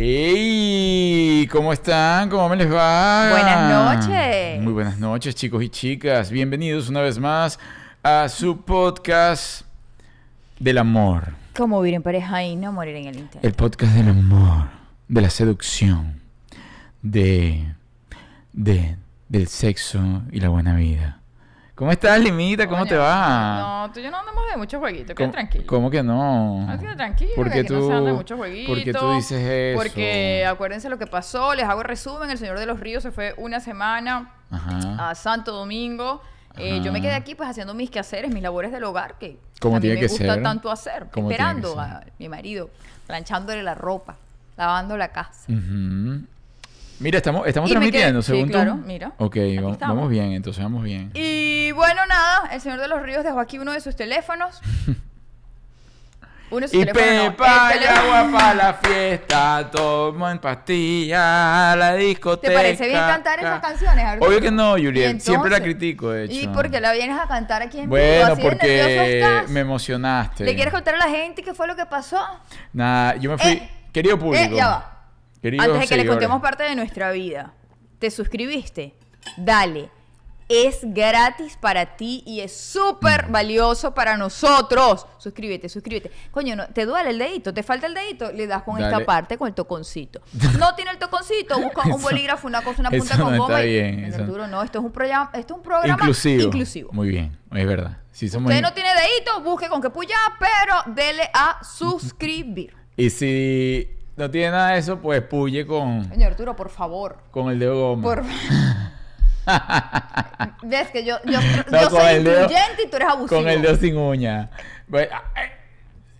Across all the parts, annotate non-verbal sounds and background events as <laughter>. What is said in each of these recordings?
¡Hey! ¿Cómo están? ¿Cómo me les va? Buenas noches. Muy buenas noches, chicos y chicas. Bienvenidos una vez más a su podcast del amor. Como vivir en pareja y no morir en el intento. El podcast del amor, de la seducción, de, de del sexo y la buena vida. ¿Cómo estás, Limita? ¿Cómo te va? No, tú y yo no andamos de muchos jueguitos, quédate ¿Cómo, tranquilo. ¿Cómo que no? No, quédate tranquilo, ¿Por que qué aquí no se anda de tú, muchos jueguitos. ¿Por qué tú dices eso? Porque acuérdense lo que pasó, les hago resumen, el Señor de los Ríos se fue una semana Ajá. a Santo Domingo. Eh, yo me quedé aquí pues haciendo mis quehaceres, mis labores del hogar que Como a mí tiene me gusta ser. tanto hacer, esperando a mi marido, planchándole la ropa, lavando la casa. Ujú. Mira, estamos, estamos Y transmitiendo, quedé- sí, según tú. claro, mira. Ok, Aquí va- estamos. vamos bien, entonces vamos bien. Y bueno, nada, el Señor de los Ríos dejó aquí uno de sus teléfonos. <laughs> Uno de sus Y teléfonos. no, Pepa el y agua para la fiesta, tomo en pastilla, la discoteca. ¿Te parece bien cantar esas canciones, Arturo? Obvio que no, Juliet. Siempre la critico, de hecho. ¿Y por qué la vienes a cantar aquí en? Bueno, ¿Así porque me emocionaste. ¿Le quieres contar a la gente qué fue lo que pasó? Nada, yo me fui. Eh, Querido público. Eh, ya va. Queridos Antes de que le seguidores. contemos parte de nuestra vida. ¿Te suscribiste? Dale. Es gratis para ti y es súper Mm. valioso para nosotros. Suscríbete, suscríbete. Coño, ¿no? ¿te duele el dedito? ¿Te falta el dedito? Le das con Dale. esta parte, con el toconcito. No tiene el toconcito, busca un Eso- bolígrafo, una cosa, una <laughs> eso punta con no goma. está y- bien, Mira, eso- Arturo, no, esto es un programa, esto es un programa Inclusivo. inclusivo. Muy bien, es verdad. Somos Usted no tiene dedito, busque con qué puya, pero dele a suscribir. Y si no tiene nada de eso, pues puye con, Señor Arturo, por favor. con el dedo goma. Por <laughs> Ves que yo, yo, No, yo con soy el incluyente y tú eres abusivo. Con el dedo sin uña. Bueno, ay,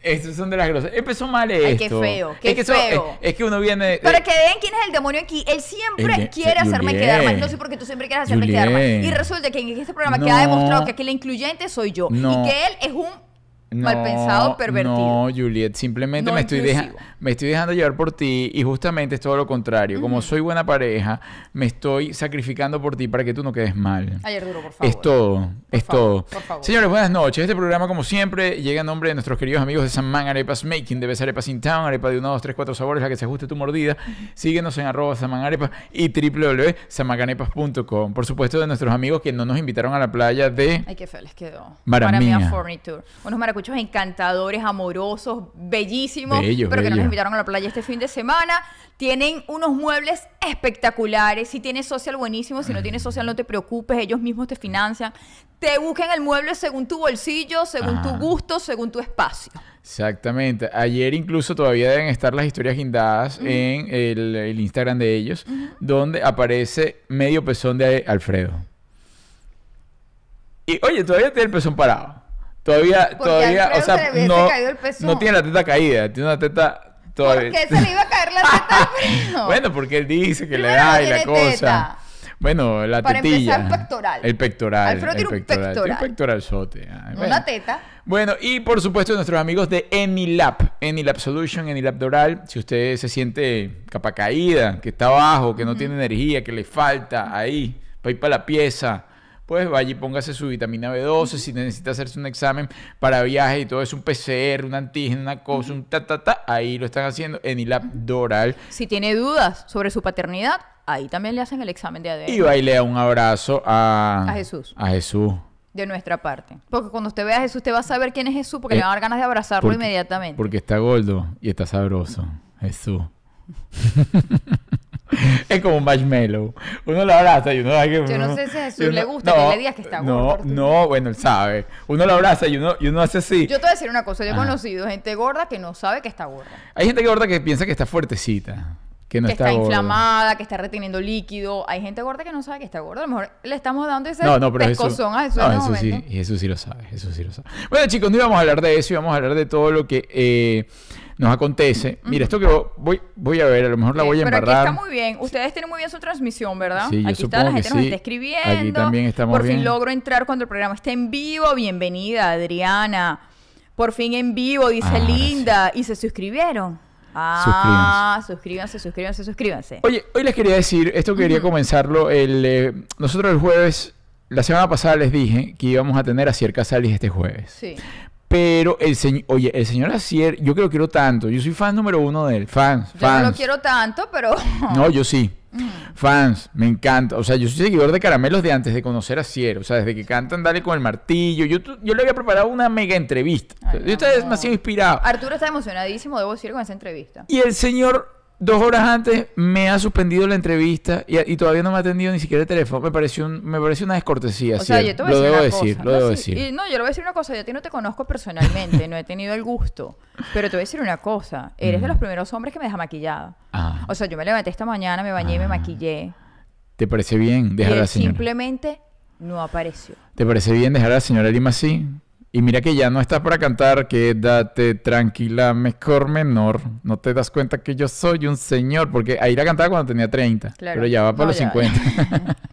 Estos son de las grosas. Empezó mal esto. Ay, qué feo, qué es que eso- feo. es, es que uno viene... Para eh, que vean quién es el demonio aquí. Él siempre El quiere hacerme Juliet. quedar mal. No sé por qué tú siempre quieres hacerme quedar mal. Y resulta que en este programa No. queda demostrado que aquí la incluyente soy yo. No. Y que él es un no, mal pensado, pervertido. No, Juliet, simplemente No me, estoy deja- me estoy dejando llevar por ti y justamente es todo lo contrario. Como soy buena pareja, me estoy sacrificando por ti para que tú no quedes mal. Ay, Arturo, por favor. Es todo, es favor, todo. por. Señores, buenas noches. Este programa, como siempre, llega en nombre de nuestros queridos amigos de Samán Arepas Making, de Best Arepas in Town, arepa de 1, 2, 3, 4 sabores, la que se ajuste tu mordida. Síguenos en arroba Samán Arepas y www.samaganepas.com. Por supuesto, de nuestros amigos que no nos invitaron a la playa de... Ay, qué feo les quedó. Maravilla. Maravilla Furniture. Unos maracuchos encantadores, amorosos, bellísimos. Pero que nos invitaron a la playa este fin de semana. Tienen unos muebles espectaculares. Si tienes social, buenísimo. Si no tienes social, no te preocupes. Ellos mismos te financian. Te buscan el mueble según tu bolsillo, según tu gusto, según tu espacio. Exactamente. Ayer incluso todavía deben estar las historias guindadas en el, el Instagram de ellos, donde aparece medio pezón de Alfredo. Y oye, todavía tiene el pezón parado. Todavía, Porque todavía, o sea, se no, no tiene la teta caída, tiene una teta todavía. ¿Por qué se le iba a caer la teta? <laughs> Bueno, porque él dice que le da y la cosa. teta. Bueno, la Para tetilla. empezar, pectoral. El pectoral. Alfredo tiene un Tiene un pectoral. pectoralzote. Bueno. Una teta. Bueno, y por supuesto nuestros amigos de Enilab, Enilab Solution, Enilab Doral. Si usted se siente capa caída, que está abajo, que no tiene energía, que le falta ahí, para ir para la pieza, pues vaya y póngase su vitamina B12. Si necesita hacerse un examen para viaje y todo eso, un PCR, un antígeno, una cosa, un ta, ta, ta, ahí lo están haciendo Enilab Doral. Si tiene dudas sobre su paternidad, ahí también le hacen el examen de ADN. Y va y le da un abrazo a, A Jesús. A Jesús. de nuestra parte. Porque cuando usted vea a Jesús, usted va a saber quién es Jesús, porque Eh, le va a dar ganas de abrazarlo Porque- inmediatamente. Porque está gordo y está sabroso. Jesús. <laughs> <laughs> es como un marshmallow. Uno lo abraza y uno. Yo no sé si a Jesús le gusta que le digas que está no, gordo, Arturo. No, bueno, él sabe. Uno lo abraza y uno, y uno hace así. Yo te voy a decir una cosa, yo he conocido gente gorda que no sabe que está gorda. Hay gente gorda que piensa que está fuertecita. Que no que está, inflamada, que está reteniendo líquido. Hay gente gorda que no sabe que está gorda. A lo mejor le estamos dando ese No, no, pero a Jesús no, en Jesús sí. Jesús sí lo sabe, Jesús sí lo sabe. Bueno, chicos, no íbamos a hablar de eso, íbamos a hablar de todo lo que eh, nos acontece. Mira, esto que voy, voy a ver, a lo mejor la voy a Pero aquí embarrar. está muy bien. Ustedes tienen muy bien su transmisión, ¿verdad? Sí, yo aquí está, la gente nos está escribiendo. Aquí también estamos Por fin bien. logro entrar cuando el programa está en vivo. Bienvenida, Adriana. Por fin en vivo, dice Ahora Linda. ¿Y se suscribieron? Ah, suscríbanse, suscríbanse, suscríbanse. Oye, hoy les quería decir, esto quería comenzarlo. El, eh, nosotros el jueves, la semana pasada les dije que íbamos a tener a Cier Casalis este jueves. Sí. Pero el señor, oye, el señor Asier, yo que lo quiero tanto. Yo soy fan número uno de él. Fans, Yo fans. no lo quiero tanto, pero... <laughs> No, yo sí. Fans, me encanta. O sea, yo soy seguidor de Caramelos de antes de conocer a Ciero. O sea, desde que cantan Dale con el martillo. Yo, yo le había preparado una mega entrevista. Ay, yo estaba mi demasiado inspirado. Arturo está emocionadísimo, debo decir, con esa entrevista. Y el señor, dos horas antes, me ha suspendido la entrevista y, y todavía no me ha atendido ni siquiera el teléfono. Me pareció, un- me pareció una descortesía. O sea, yo te voy a lo decir debo una decir, cosa. lo No, debo sí, decir. y no, yo le voy a decir una cosa. Yo a ti no te conozco personalmente, no he tenido el gusto. Pero te voy a decir una cosa. Eres de Mm. los primeros hombres que me deja maquillada. Ah, O sea, yo me levanté esta mañana, me bañé y me Ah. maquillé. ¿Te parece bien dejar y a la señora? simplemente no apareció. ¿Te parece bien dejar a la señora Lima así? Y mira que ya no está para cantar, quédate tranquila, mejor menor. No te das cuenta que yo soy un señor, porque ahí la cantaba cuando tenía 30, Claro. pero ya va para No, los ya, 50. <laughs>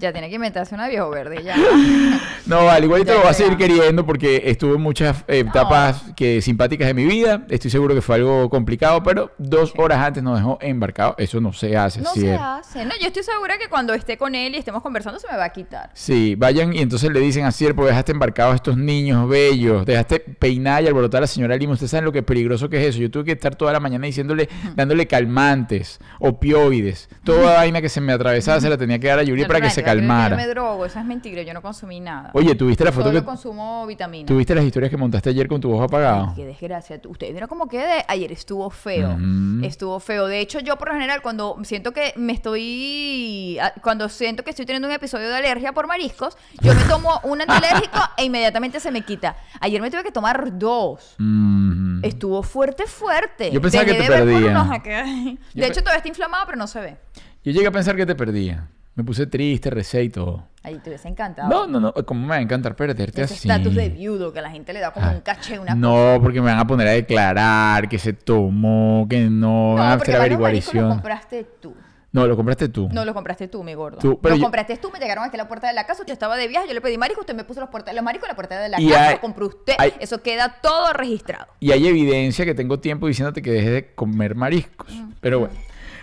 Ya tiene que inventarse una viejo verde, ya. <laughs> No, al igual Ya lo voy a seguir queriendo porque estuve en muchas eh, etapas que simpáticas de mi vida. Estoy seguro que fue algo complicado, pero dos horas antes nos dejó embarcado. Eso no se hace, No se hace. No, yo estoy segura que cuando esté con él y estemos conversando se me va a quitar. Sí, vayan y entonces le dicen a Cierpo, dejaste embarcados a estos niños bellos, dejaste peinar y alborotar a la señora Lima. Ustedes saben lo que peligroso que es eso. Yo tuve que estar toda la mañana diciéndole, dándole calmantes, opioides, toda vaina que se me atravesaba se la tenía que dar a Yuri No, para que no, se no, yo- me calmara. drogo, eso es mentira, yo no consumí nada. Oye, ¿tuviste la foto Solo que... consumo vitaminas. ¿Tuviste las historias que montaste ayer con tu ojo apagado? Qué desgracia. Ustedes vieron cómo quedé. Ayer estuvo feo. Estuvo feo. De hecho, yo por lo general, cuando siento que me estoy. a- Cuando siento que estoy teniendo un episodio de alergia por mariscos, yo me tomo un antialérgico e inmediatamente se me quita. Ayer me tuve que tomar dos. Mm. Estuvo fuerte, fuerte. Yo pensaba Dejé que te de perdía. <laughs> De Yo hecho, todavía está inflamado, pero no se ve. Yo llegué a pensar que te perdía. Me puse triste, recé y todo. Ahí te hubiese encantado. No, no, no. ¿Cómo me va a encantar perderte Ese así? estatus de viudo que a la gente le da como Ah, un caché, una No, porque me van a poner a declarar que se tomó, que no, van a hacer los averiguación. compraste tú. No, lo compraste tú. No los compraste tú, mi gordo. Tú, pero yo- compraste tú, me llegaron aquí a la puerta de la casa, usted estaba de viaje, yo le pedí marisco, usted me puso los, puerta- los mariscos en la puerta de la Y casa, hay- lo compró usted. hay- Eso queda todo registrado. Y hay evidencia que tengo tiempo diciéndote que dejes de comer mariscos. Pero bueno.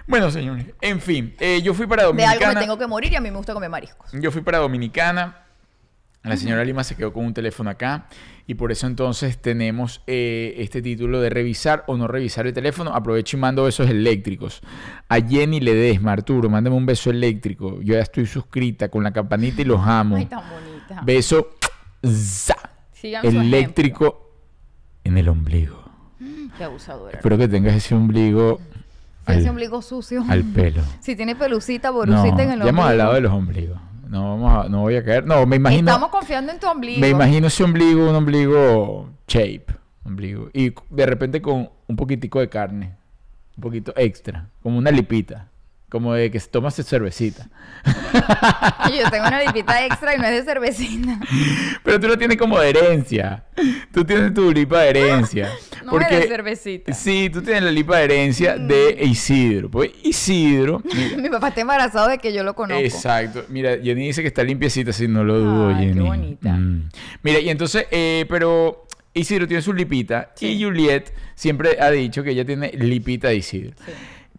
Bueno, señores. En fin, eh, yo fui para De Dominicana. algo me tengo que morir y a mí me gusta comer mariscos. Yo fui para Dominicana. La señora Lima se quedó con un teléfono acá. Y por eso entonces tenemos eh, este título de revisar o no revisar el teléfono. Aprovecho y mando besos eléctricos. A Jenny Ledesma, Arturo, mándame un beso eléctrico. Yo ya estoy suscrita con la campanita y los amo. Ay, tan bonita. Beso za, eléctrico en el ombligo. Qué abusadora. Espero que tengas ese ombligo ese ombligo sucio. al pelo. Si tiene pelucita, No, borucita en el ya hemos ombligo. hablado de los ombligos. No, vamos a- no voy a caer. No, me imagino. Estamos confiando en tu ombligo. Me imagino ese ombligo, un ombligo shape. Ombligo. Y de repente con un poquitico de carne. Un poquito extra. Como una lipita. Como de que se toma esa cervecita. <laughs> Yo tengo una lipita extra y no es de cervecina. Pero tú lo tienes como de herencia. Tú tienes tu lipa de herencia. <laughs> No es de cervecita. Mm. Sí, tú tienes la lipa de herencia de Isidro. Pues Isidro. mira, Mi papá está embarazado de que yo lo conozco. Exacto. Mira, Jenny dice que está limpiecita, sí, no lo dudo, Ay, qué Jenny. bonita. Mm. Mira, y entonces, eh, pero Isidro tiene su lipita Sí. y Juliet siempre ha dicho que ella tiene lipita de Isidro. Sí.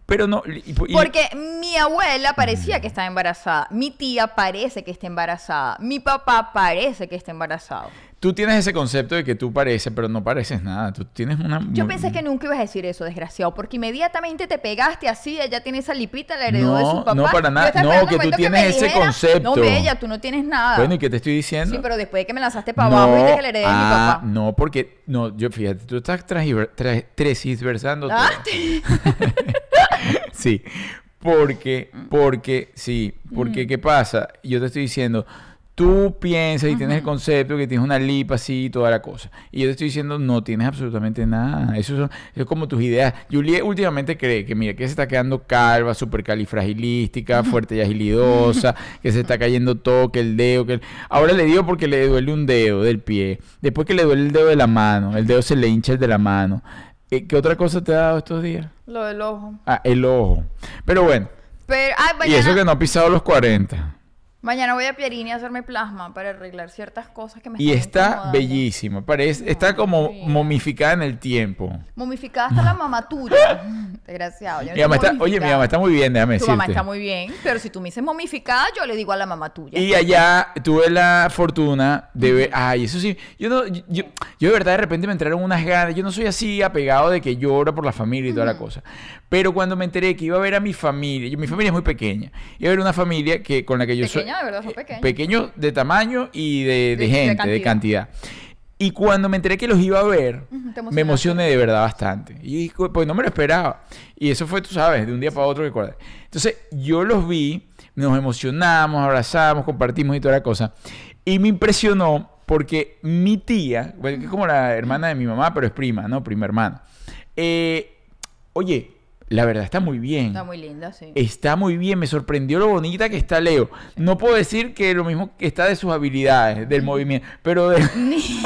Pero no. y- y- Porque mi abuela parecía que estaba embarazada. Mi tía parece que está embarazada. Mi papá parece que está embarazado. Tú tienes ese concepto de que tú pareces, pero no pareces nada. Tú tienes una. Yo pensé que nunca ibas a decir eso, desgraciado, porque inmediatamente te pegaste así, ella tiene esa lipita, la heredó de No, su papá. no, para nada. No, que tú tienes ese dijera, concepto. No, bella, tú no tienes nada. Bueno, ¿y qué te estoy diciendo? Sí, pero después de que me lanzaste para abajo, viste que la heredé de mi ah, papá. no, porque. No, yo fíjate, tú estás transversando. Ah, <laughs> Sí, porque, porque, sí, porque ¿qué pasa? Yo te estoy diciendo, tú piensas y tienes el concepto que tienes una lipa así y toda la cosa. Y yo te estoy diciendo, no tienes absolutamente nada. Eso son- es como tus ideas. Juliet últimamente cree que, mira, que se está quedando calva, supercalifragilística, <laughs> fuerte y agilidosa, que se está cayendo todo, que el dedo, que el... Ahora le digo porque le duele un dedo del pie. Después que le duele el dedo de la mano, el dedo se le hincha el de la mano. ¿Qué otra cosa te ha dado estos días? Lo del ojo. Ah, el ojo. Pero bueno, Pero, ay, y eso que no ha pisado los 40. Mañana voy a Pierini a hacerme plasma para arreglar ciertas cosas que me Y están está incomodando. bellísima. Parece, está como momificada en el tiempo. Momificada hasta la mamá tuya. <laughs> Desgraciado. yo no Mi mamá estoy está, oye, mi momificada. mamá está muy bien, déjame Tu decirte. mamá está muy bien, pero si tú me dices momificada, yo le digo a la mamá tuya. Y allá tuve la fortuna de ver, ay, eso sí, yo no, yo, yo de verdad de repente me entraron unas ganas, yo no soy así apegado de que lloro por la familia y toda la cosa, pero cuando me enteré que iba a ver a mi familia, yo- mi familia es muy pequeña, iba a ver una familia que con la que yo soy, De verdad, son eh, pequeños. pequeños de tamaño y de, de De- de gente, de cantidad. cantidad. Y cuando me enteré que los iba a ver, me emocioné de verdad bastante. Y pues no me lo esperaba. Y eso fue, tú sabes, de un día para otro que acordé. Entonces, yo los vi, nos emocionamos, abrazamos, compartimos y toda la cosa. Y me impresionó porque mi tía, bueno, que es como la hermana de mi mamá, pero es prima, ¿no? Prima hermana. Eh, oye, la verdad está muy bien. Está muy linda, sí. Está muy bien, me sorprendió lo bonita que está Leo. No puedo decir que lo mismo que está de sus habilidades, del movimiento, pero de... <laughs> Ni,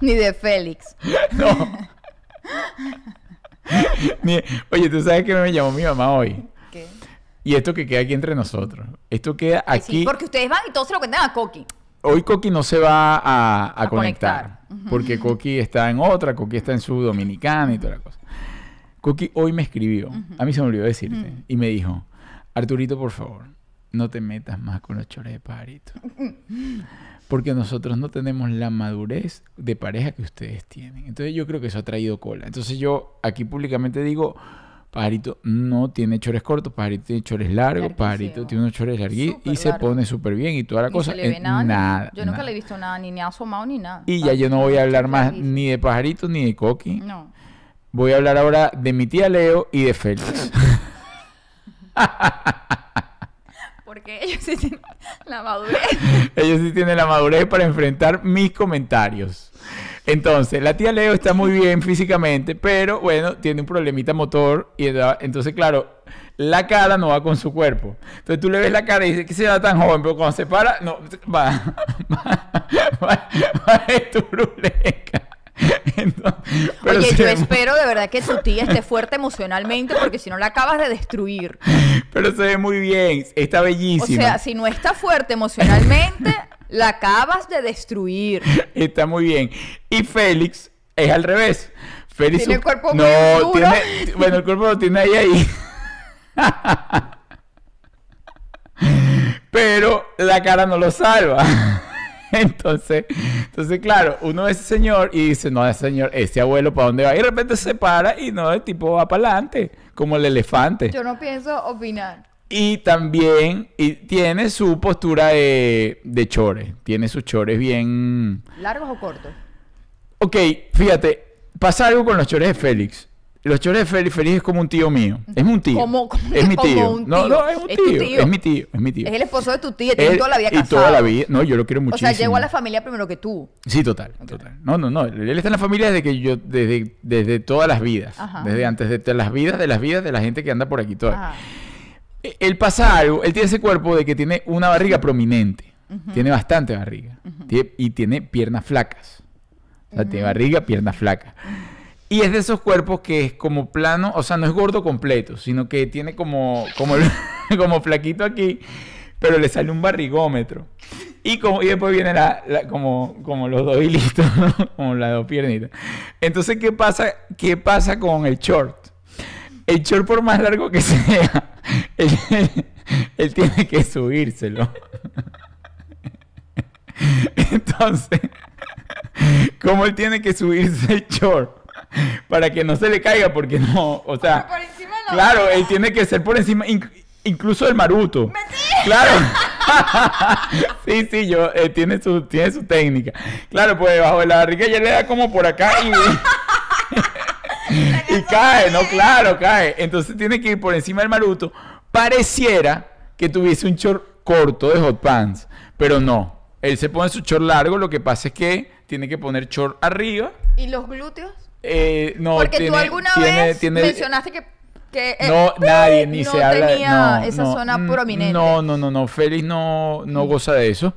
ni de Félix. <laughs> No. <laughs> Ni- Oye, tú sabes que me llamó mi mamá hoy. ¿Qué? Y esto que queda aquí entre nosotros. Esto queda Ay, sí, aquí. porque ustedes van y todos se lo cuentan a Coqui. Hoy Coqui no se va a, a A conectar. conectar. Porque Coqui está en otra, Coqui está en su dominicana y toda la cosa. Coqui hoy me escribió. A mí se me olvidó decirte. Y me dijo: Arturito, por favor, no te metas más con los chores de pajarito. Porque nosotros no tenemos la madurez de pareja que ustedes tienen. Entonces yo creo que eso ha traído cola. Entonces yo aquí públicamente digo, Pajarito no tiene chores cortos, Pajarito tiene chores largos, Larguísimo. Pajarito tiene unos chores larguitos y se largo. pone súper bien y toda la Ni cosa. se le ve nada. nada, yo nunca nada. le he visto nada, ni, ni asomado ni nada. Y ya yo no voy a hablar más Larguísimo. ni de Pajarito ni de Coqui. No. Voy a hablar ahora de mi tía Leo y de Félix. <laughs> Porque ellos sí tienen la madurez. Ellos sí tienen la madurez para enfrentar mis comentarios. Entonces, la tía Leo está muy bien físicamente, pero bueno, tiene un problemita motor y entonces, claro, la cara no va con su cuerpo. Entonces tú le ves la cara y dices que se va tan joven, pero cuando se para, no, va, <laughs> va, va, va de turuleca. <laughs> Entonces, Oye, yo espero de verdad que tu tía esté fuerte emocionalmente porque si no la acabas de destruir. pero se ve muy bien, está O bellísima. sea, si no está fuerte emocionalmente, la acabas de destruir. Está muy bien. Y Félix es al revés. Félix Tiene su- el cuerpo no, muy duro. tiene bueno, el cuerpo lo tiene ahí ahí. <laughs> Pero la cara no lo salva. <laughs> Entonces, entonces claro, uno ese señor y dice, no, ese señor, ese abuelo, ¿para dónde va? Y de repente se para y no, el tipo va para adelante, como el elefante. Yo no pienso opinar. Y también y tiene su postura de, de chores, tiene sus chores bien... ¿Largos o cortos? Ok, fíjate, pasa algo con los chores de Félix. Los chores de Félix, Félix es como un tío mío. Es un tío. Como- como- es mi <laughs> tío. No, no, es un Es tío. tío. Es mi tío. Es mi tío. Es el esposo de tu tía, tienen Él- toda la vida Y casado. toda la vida. No, yo lo quiero O muchísimo. sea, llegó a la familia primero que tú. Sí, total, total. No, no, no. Él está en la familia desde que yo, desde, desde todas las vidas. Ajá. Desde antes de todas las vidas, de las vidas de la gente que anda por aquí toda. Ajá. Eh, Él pasa algo, él tiene ese cuerpo de que tiene una barriga prominente. Tiene bastante barriga. Y tiene piernas flacas. O sea, tiene barriga, piernas flacas. Y es de esos cuerpos que es como plano, o sea, no es gordo completo, sino que tiene como, como, <laughs> como flaquito aquí, pero le sale un barrigómetro. Y, como, y después viene la, como, como los dos hilitos, <laughs> ¿no? como las dos piernitas. Entonces, ¿qué pasa, ¿qué pasa con el short? El short, por más largo que <laughs> sea, él, él tiene que subírselo. Entonces, como él tiene que subirse el short <laughs> para que no se le caiga, porque no, o sea, Por encima no. claro, él tiene que ser por encima, inc- incluso el maruto. Claro. <laughs> sí, sí, yo, eh, tiene, su, tiene su técnica. Claro, pues debajo de la barriga ya le da como por acá y... <laughs> y cae, no, claro, cae. Entonces tiene que ir por encima del maruto. Pareciera que tuviese un short corto de hot pants, pero no. Él se pone su short largo, lo que pasa es que tiene que poner short arriba. ¿Y los glúteos? Eh, no, Porque tiene, tú alguna tiene- vez tiene- mencionaste que, que eh, no, nadie ni no se habla tenía no, esa no, zona mm, prominente. No, no, no, no. Félix no, no goza de eso.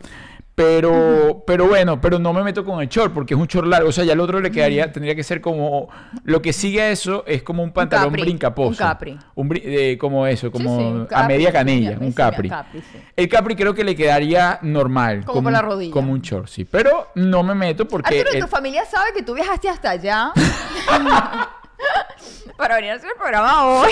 Pero, pero bueno, pero no me meto con el short porque es un short largo. O sea, ya el otro le quedaría, tendría que ser como. Lo que sigue a eso es como un pantalón capri, brincaposo. un capri. Un eh, como eso, como sí, un a media canilla, sí, un capri. El capri creo que le quedaría normal. Como por la un- rodilla. Como un short, sí. Pero no me meto porque. Arturo, el- ¿tu familia sabe que tú viajaste hasta allá? <laughs> <laughs> para venir a hacer el programa hoy.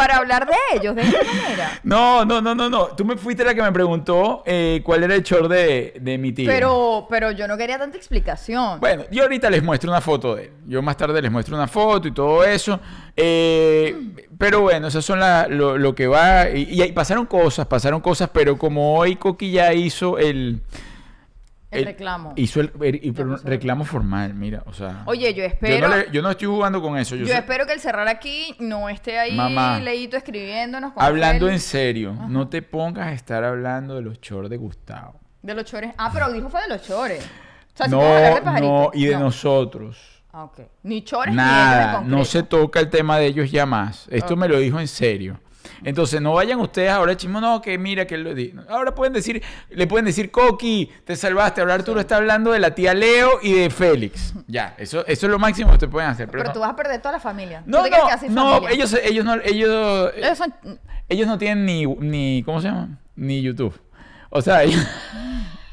Para hablar de ellos, de esta manera. No, no, no, no, no. Tú me fuiste la que me preguntó eh, cuál era el short de, de mi tío. Pero, pero yo no quería tanta explicación. Bueno, yo ahorita les muestro una foto de él. Yo más tarde les muestro una foto y todo eso. Eh, pero bueno, esas son la- lo, lo que va. Y, y ahí pasaron cosas, pasaron cosas, pero como hoy Coqui ya hizo el. El reclamo. Hizo el, el- reclamo formal, mira, o sea. Oye, yo yo espero. no, le- yo no estoy jugando con eso. Yo, Yo sé- espero que el cerrar aquí no esté ahí Mamá. leíto escribiéndonos. con hablando en serio, no te pongas a estar hablando de los shorts de Gustavo. De los chores. Ah, pero dijo fue de los chores. O sea, si puedo hablar No, de no, y de No. nosotros. Ah, ok. Ni chores Nada, no se toca el tema de ellos ya más. Esto me lo dijo en serio. Entonces, no vayan ustedes ahora chismo, no, que mira que él lo dijo. Ahora pueden decir, le pueden decir, Coqui, te salvaste. Ahora Arturo está hablando de la tía Leo y de Félix. Ya, eso, eso es lo máximo que ustedes pueden hacer. Pero, Pero no, tú vas a perder toda la familia. ¿Tú no, no, no, ellos, ellos no, ellos, Ellos son... ellos no tienen ni, ni, ¿cómo se llama? Ni YouTube. O sea, <laughs> ellos...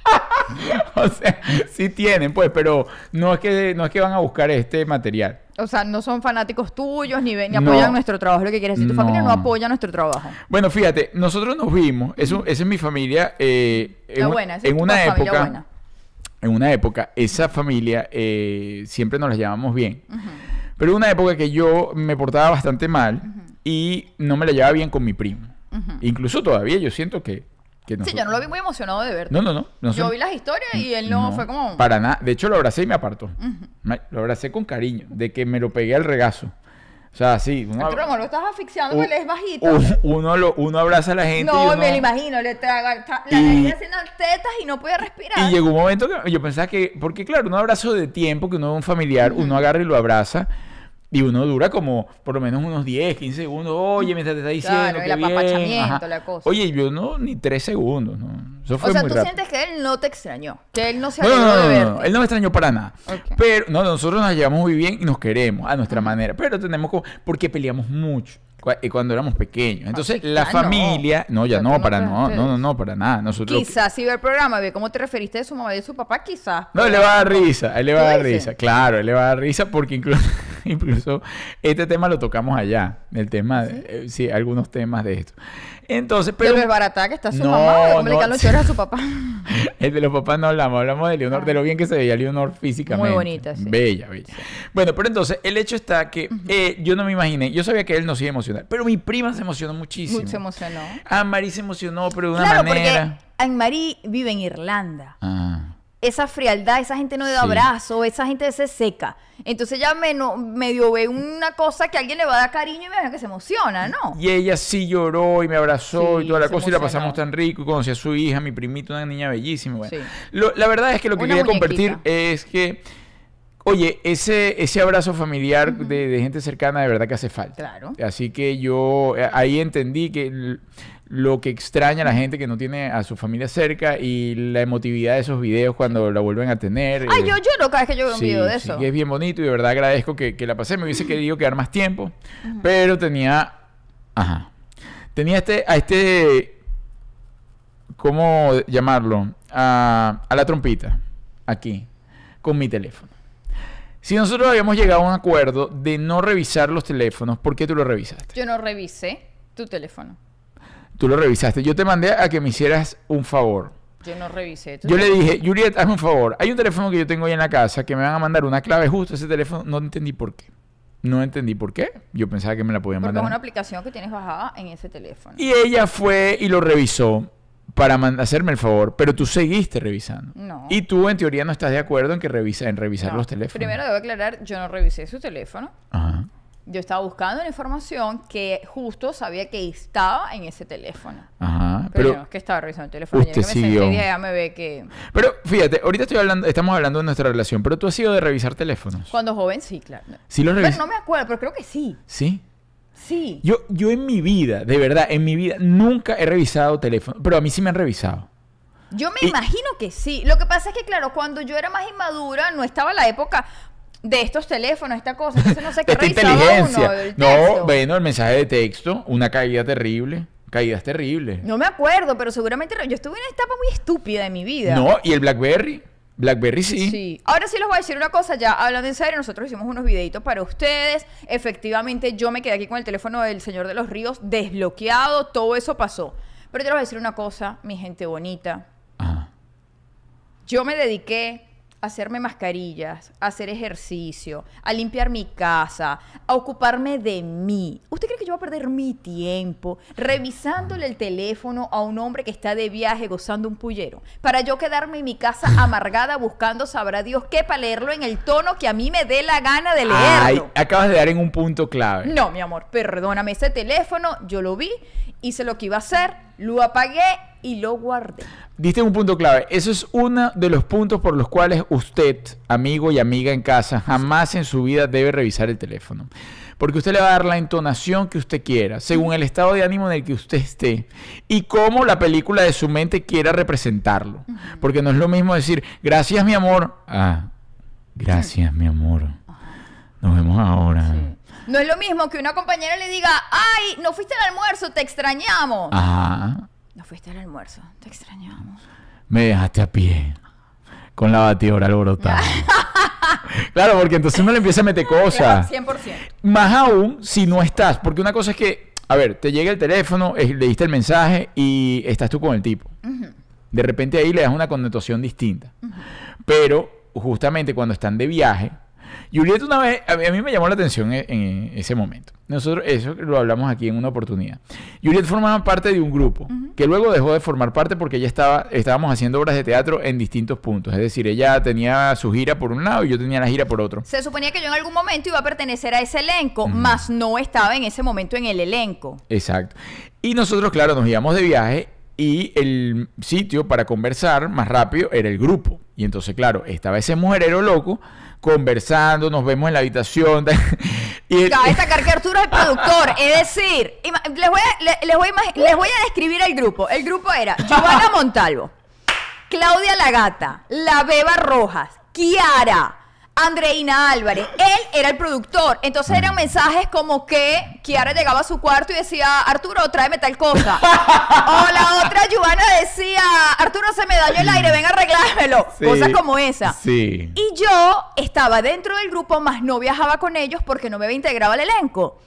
<laughs> o sea, sí tienen, pues, pero no es que no es que van a buscar este material. O sea, no son fanáticos tuyos ni, ven, ni No. apoyan nuestro trabajo. Lo que quiere decir, tu familia no apoya nuestro trabajo. Bueno, fíjate, nosotros nos vimos, eso, esa es mi familia, eh, en, La buena, esa en es una familia época, buena. en una época, esa familia eh, siempre nos la llevamos bien. Pero una época que yo me portaba bastante mal y no me la llevaba bien con mi primo. Incluso todavía yo siento que, que Sí, yo no lo vi muy emocionado de verte. No, no, no. yo vi las historias y él no, fue como... Para nada. De hecho, lo abracé y me apartó. Lo abracé con cariño, de que me lo pegué al regazo. O sea, sí. Uno, Arturo, amor, lo estás asfixiando porque él es bajito. uno, lo, uno abraza a la gente. y no, uno- me lo imagino. Le traga la Y- haciendo tetas y no puede respirar. Y llegó un momento que yo pensaba que, porque claro, un abrazo de tiempo, que uno es un familiar, uno agarra y lo abraza. Y uno dura como por lo menos unos 10, 15 segundos. Oye, mientras te está diciendo Claro, el apapachamiento, la cosa. Oye, yo no, ni 3 segundos. No. Eso fue o sea, muy tú rápido. sientes que él no te extrañó. Que él no se No, no, no, de verte. no, él no me extrañó para nada. Pero no, nosotros nos llevamos muy bien y nos queremos a nuestra manera. Pero tenemos como, porque peleamos mucho eh, cuando éramos pequeños. Entonces, sí, la ya familia, no, ya Ya no, para no, no, no, no, para nada. Nosotros Quizás si ve el programa, ve cómo te referiste de su mamá y de su papá, quizás. No, él le va a dar risa, él le va a ¿Tú dar risa. Claro, él le va a dar risa porque incluso, <laughs> incluso este tema lo tocamos allá. El tema, de, eh, sí, algunos temas de esto. Entonces, Pero lo desbaratá que está su No, mamá, le no, los a su <laughs> papá. El de los papás no hablamos, hablamos de Leonor, de lo bien que se veía Leonor físicamente. Muy bonita, sí. Bella, bella. Bueno, pero entonces, el hecho está que eh, yo no me imaginé, yo sabía que él no se iba a emocionar, pero mi prima se emocionó muchísimo. Se emocionó. Ah, Mari se emocionó, pero de una Claro, manera. porque Anne-Marie vive en Irlanda. Ah. Esa frialdad, esa gente no da Sí. abrazo, esa gente se seca. Entonces ya me, no- medio ve una cosa que alguien le va a dar cariño y me imagino que se emociona, ¿no? Y ella sí lloró y me abrazó Sí, y toda la cosa y la pasamos tan rico y conocí a su hija, mi primito, una niña bellísima. Bueno, Sí. Lo- la verdad es que lo que Una quería compartir es que, oye, ese, ese abrazo familiar de, de gente cercana de verdad que hace falta. Claro. Así que yo eh, ahí entendí que lo que extraña a la gente que no tiene a su familia cerca y la emotividad de esos videos cuando la vuelven a tener. Ay, eh, yo lloro cada vez que yo veo un video de sí, eso. y es bien bonito y de verdad agradezco que, que la pasé. Me hubiese querido quedar más tiempo, pero tenía, ajá, tenía este, a este, ¿cómo llamarlo? A, a la trompita, aquí, con mi teléfono. Si nosotros habíamos llegado a un acuerdo de no revisar los teléfonos, ¿por qué tú lo revisaste? Yo no revisé tu teléfono. Tú lo revisaste. Yo te mandé a que me hicieras un favor. Yo no revisé Yo le dije, Juliet, hazme un favor. Hay un teléfono que yo tengo ahí en la casa que me van a mandar una clave justo a ese teléfono. No entendí por qué. No entendí por qué. Yo pensaba que me la podían Porque es mandar. una aplicación que tienes bajada en ese teléfono. Y ella fue y lo revisó para hacerme el favor, pero tú seguiste revisando. No. Y tú en teoría no estás de acuerdo en que revisa, en revisar No. los teléfonos. Primero debo aclarar, yo no revisé su teléfono. Ajá. Yo estaba buscando una información que justo sabía que estaba en ese teléfono. Ajá. Pero, Pero, no, es que estaba revisando el teléfono. Usted que me senté siguió. y ya me ve que... pero fíjate, ahorita estoy hablando, estamos hablando de nuestra relación, pero tú has sido de revisar teléfonos. Cuando joven, sí, claro. ¿Sí los Bueno, revisas? no me acuerdo, pero creo que sí. Sí. Sí. Yo, yo en mi vida, de verdad, en mi vida, nunca he revisado teléfono, pero a mí sí me han revisado. Yo me Y- imagino que sí. Lo que pasa es que, claro, cuando yo era más inmadura, no estaba la época de estos teléfonos, esta cosa. Entonces no sé qué Esta revisaba inteligencia. uno no, bueno, el mensaje de texto, una caída terrible. Caídas terribles. No me acuerdo, pero seguramente yo estuve en una etapa muy estúpida de mi vida. No, y el Blackberry. Blackberry sí. Sí. Ahora sí les voy a decir una cosa, ya hablando en serio, nosotros hicimos unos videitos para ustedes. Efectivamente, yo me quedé aquí con el teléfono del Señor de los Ríos desbloqueado, todo eso pasó. Pero yo les voy a decir una cosa, mi gente bonita. Ajá. Yo me dediqué hacerme mascarillas, a hacer ejercicio, a limpiar mi casa, a ocuparme de mí. ¿Usted cree que yo voy a perder mi tiempo revisándole el teléfono a un hombre que está de viaje gozando un pullero? Para yo quedarme en mi casa <laughs> amargada buscando sabrá Dios qué para leerlo en el tono que a mí me dé la gana de Ay, leerlo. acabas de dar en un punto clave. No, mi amor, perdóname, ese teléfono yo lo vi, hice lo que iba a hacer, lo apagué y lo guardé. Diste un punto clave. Eso es uno de los puntos por los cuales usted, amigo y amiga en casa, jamás en su vida debe revisar el teléfono. Porque usted le va a dar la entonación que usted quiera, según el estado de ánimo en el que usted esté y cómo la película de su mente quiera representarlo. Porque no es lo mismo decir, gracias mi amor. Ah, gracias mi amor. Nos vemos ahora. No es lo mismo que una compañera le diga, ay, no fuiste al almuerzo, te extrañamos. Ajá. No fuiste al almuerzo, te extrañamos. Me dejaste a pie. Con la batidora alborotada. <laughs> claro, porque entonces uno le empieza a meter cosas. <laughs> Claro, 100%. Más aún si no estás. Porque una cosa es que, a ver, te llega el teléfono, eh, leíste el mensaje y estás tú con el tipo. De repente ahí le das una connotación distinta. Pero justamente cuando están de viaje, Julieta una vez, a mí, a mí me llamó la atención en, en ese momento. Nosotros, eso lo hablamos aquí en una oportunidad. Julieta formaba parte de un grupo que luego dejó de formar parte porque ella estaba, estábamos haciendo obras de teatro en distintos puntos. Es decir, ella tenía su gira por un lado y yo tenía la gira por otro. Se suponía que yo en algún momento iba a pertenecer a ese elenco, mas no estaba en ese momento en el elenco. Exacto. Y nosotros, claro, nos íbamos de viaje y el sitio para conversar más rápido era el grupo. Y entonces, claro, estaba ese mujerero loco conversando, nos vemos en la habitación. <laughs> y Cabe destacar que Arturo es el productor, es decir, les voy, a, le- les, voy les voy a describir el grupo. El grupo era Giovanna Montalvo, Claudia Lagata, La Beba Rojas, Kiara, Andreina Álvarez. Él era el productor. Entonces eran mensajes como que Kiara llegaba a su cuarto y decía, Arturo, tráeme tal cosa. <laughs> o la otra Giovanna decía, Arturo, se me dañó el aire, ven a arreglármelo. Sí, Cosas como esa. Sí. Y yo estaba dentro del grupo, más no viajaba con ellos porque no me había integrado al elenco.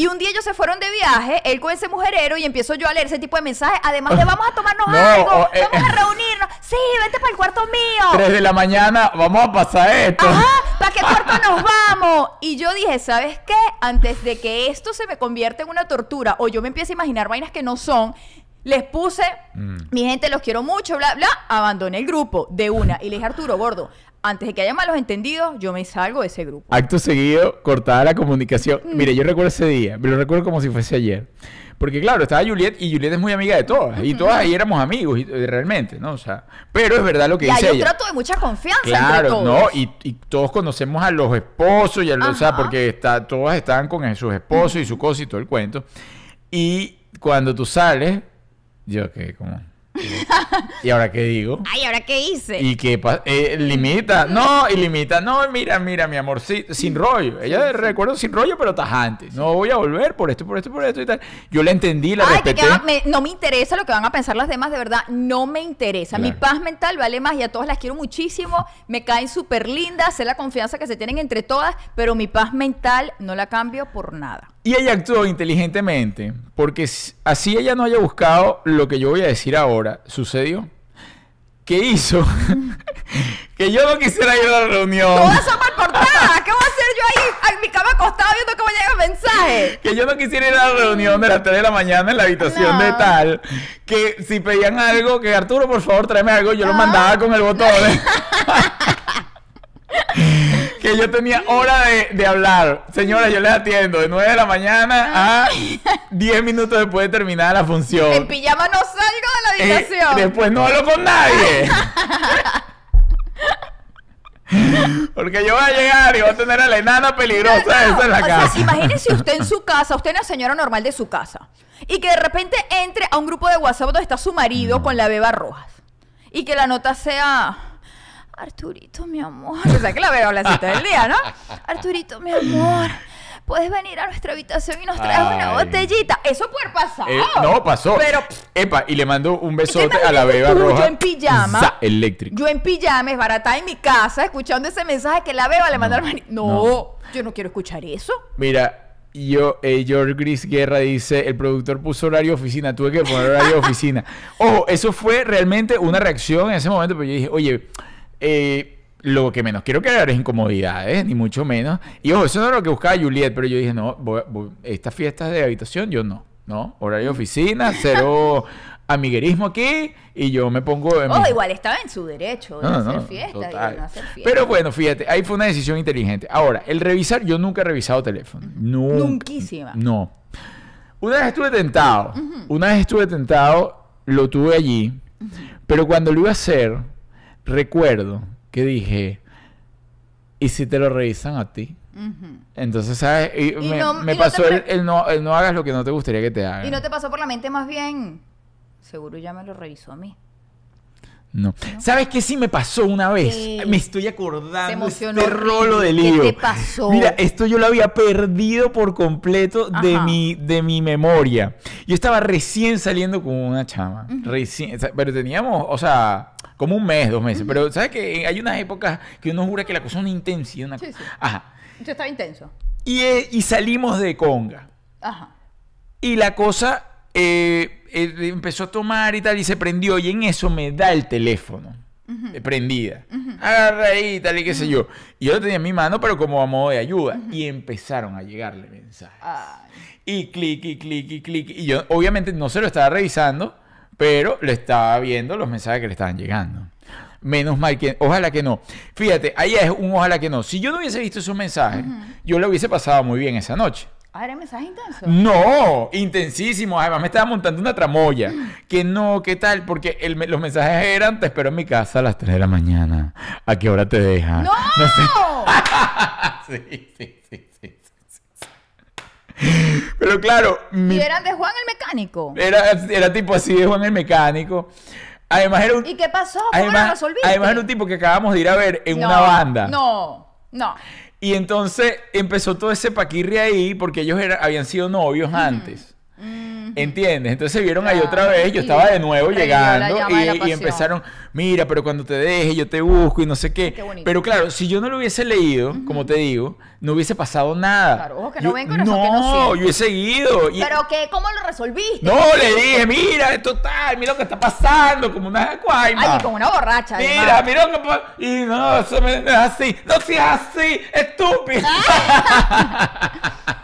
Y un día ellos se fueron de viaje, él con ese mujerero, y empiezo yo a leer ese tipo de mensajes. Además de vamos a tomarnos No, algo, eh, vamos a reunirnos. Sí, vente para el cuarto mío. Tres de la mañana, vamos a pasar esto. Ajá, ¿para qué cuarto nos vamos? Y yo dije, ¿sabes qué? Antes de que esto se me convierta en una tortura o yo me empiece a imaginar vainas que no son, les puse, Mm. mi gente los quiero mucho, bla, bla, abandoné el grupo de una. Y le dije, Arturo, gordo, antes de que haya malos entendidos, yo me salgo de ese grupo. Acto seguido, cortada la comunicación. Mire, yo recuerdo ese día, me lo recuerdo como si fuese ayer. Porque claro, estaba Juliet y Juliet es muy amiga de todas. Y todas ahí éramos amigos, y- eh, realmente, ¿no? O sea, pero es verdad lo que Y hay dice un ella. trato de mucha confianza entre Claro, todos. no, y, y todos conocemos a los esposos, y a los- o sea, porque está, todas están con sus esposos y su cosa y todo el cuento. Y cuando tú sales, yo que como... <laughs> ¿Y ahora qué digo? Ay, ¿ahora qué hice? Y que eh, limita, no, y limita, no, mira, mira, mi amor, sí, sin rollo. Ella recuerdo sin rollo, pero tajante. No voy a volver por esto, por esto, por esto y tal. Yo la entendí, la Ay, respeté. que me- no me interesa lo que van a pensar las demás, de verdad, no me interesa. Mi paz mental vale más y a todas las quiero muchísimo. Me caen súper lindas, sé la confianza que se tienen entre todas, pero mi paz mental no la cambio por nada. Y ella actuó inteligentemente, porque así ella no haya buscado lo que yo voy a decir ahora, sucedió. ¿Qué hizo? <laughs> que yo no quisiera ir a la reunión. Todas son mal portadas. ¿Qué voy a hacer yo ahí en mi cama acostada viendo cómo llega el mensaje? Que yo no quisiera ir a la reunión de las 3 de la mañana en la habitación No. de tal. Que si pedían algo, que Arturo, por favor, tráeme algo, yo lo mandaba con el botón. <laughs> <laughs> que yo tenía hora de, de hablar. Señora, yo les atiendo de 9 de la mañana a <laughs> 10 minutos después de terminar la En función. pijama no salgo de la Eh, habitación. después no hablo con nadie. <laughs> Porque yo voy a llegar y voy a tener a la enana peligrosa No, esa en la o casa. sea, imagínese <laughs> usted en su casa, usted es una señora normal de su casa, y que de repente entre a un grupo de WhatsApp donde está su marido con la beba rojas. y que la nota sea Arturito, mi amor. O sea que la veo a las 7 del día, ¿no? <laughs> Arturito, mi amor. Puedes venir a nuestra habitación y nos traes una botellita. Eso puede pasar. Eh, no, pasó. Pero Epa, y le mando un ¿Qué besote a la beba tú? roja. Yo en pijama. za, eléctrico. yo en pijama, barata en mi casa, escuchando ese mensaje que la beba le manda al marido. No, no. yo no quiero escuchar eso. Mira, yo, eh, George Gris Guerra dice, el productor puso horario de oficina, tuve que poner horario oficina. <laughs> Ojo, eso fue realmente una reacción en ese momento, pero yo dije, oye, eh, lo que menos quiero crear es incomodidades, ni mucho menos. Y ojo, eso no era lo que buscaba Juliet, pero yo dije, no, voy- voy- estas fiestas de habitación, yo no, ¿no? Horario de oficina, cero <laughs> amiguerismo aquí, y yo me pongo... en Oh, mi- igual estaba en su derecho de no, hacer no, fiesta y no hacer fiesta. Pero bueno, fíjate, ahí fue una decisión inteligente. Ahora, el revisar, yo nunca he revisado teléfono. Nunca. Nunquísima. No. Una vez estuve tentado. Una vez estuve tentado, lo tuve allí. Pero cuando lo iba a hacer, recuerdo que dije, ¿y si te lo revisan a ti? Entonces, ¿sabes? Y Y me, no- me y no te pasó el, el no, el no hagas lo que no te gustaría que te hagan. Y no te pasó por la mente más bien. Seguro ya me lo revisó a mí. No. ¿Sabes qué sí me pasó una vez? Me estoy acordando de este rolo de horrible. ¿Qué lío. te pasó? Mira, esto yo lo había perdido por completo de mi, de mi memoria. Yo estaba recién saliendo con una chama. Recién, o sea, pero teníamos, o sea, como un mes, dos meses. Pero, ¿sabes que Hay unas épocas que uno jura que la cosa es una intensidad. Una Sí, sí. Ajá. Yo estaba intenso. Y, eh, y salimos de conga. Ajá. Y la cosa eh, eh, empezó a tomar y tal, y se prendió. Y en eso me da el teléfono. eh, Prendida. Agarra ahí y tal, y qué sé yo. Y yo lo tenía en mi mano, pero como a modo de ayuda. Y empezaron a llegarle mensajes. Ay. Y clic, y clic, y clic. Y yo, obviamente, no se lo estaba revisando, pero le estaba viendo los mensajes que le estaban llegando. Menos mal que, ojalá que no. Fíjate, ahí es un ojalá que no. Si yo no hubiese visto esos mensajes, yo lo hubiese pasado muy bien esa noche. Ah, era mensaje intenso. No, intensísimo. Además, me estaba montando una tramoya. Que no, ¿qué tal? Porque el los mensajes eran: Te espero en mi casa a las 3 de la mañana. ¿A qué hora te deja? ¡No! sé. <laughs> sí, sí, sí, sí, sí, sí. Pero claro, mi- Y eran de Juan el mecánico. era, era tipo así de Juan el mecánico. Además, era un, ¿Y qué pasó? ¿Cómo lo además, resolviste? además era un tipo que acabamos de ir a ver en No, una banda. No, no. Y entonces empezó todo ese paquirri ahí porque ellos era- habían sido novios antes. ¿Entiendes? Entonces se vieron ahí otra vez, yo estaba de nuevo llegando y, empezaron, mira, pero cuando te deje yo te busco y no sé qué. Qué. Pero claro, si yo no lo hubiese leído, como te digo, no hubiese pasado nada. Claro, ojo, que Yo- no ven con eso que no yo he seguido. y- ¿Pero qué? ¿Cómo lo resolviste? no, le dije, mira, esto tal, mira lo que está pasando, como una guayma. Ay, con una borracha. Mira, además. mira lo que pa- Y no, eso me- no es así. No seas así, estúpido. <laughs>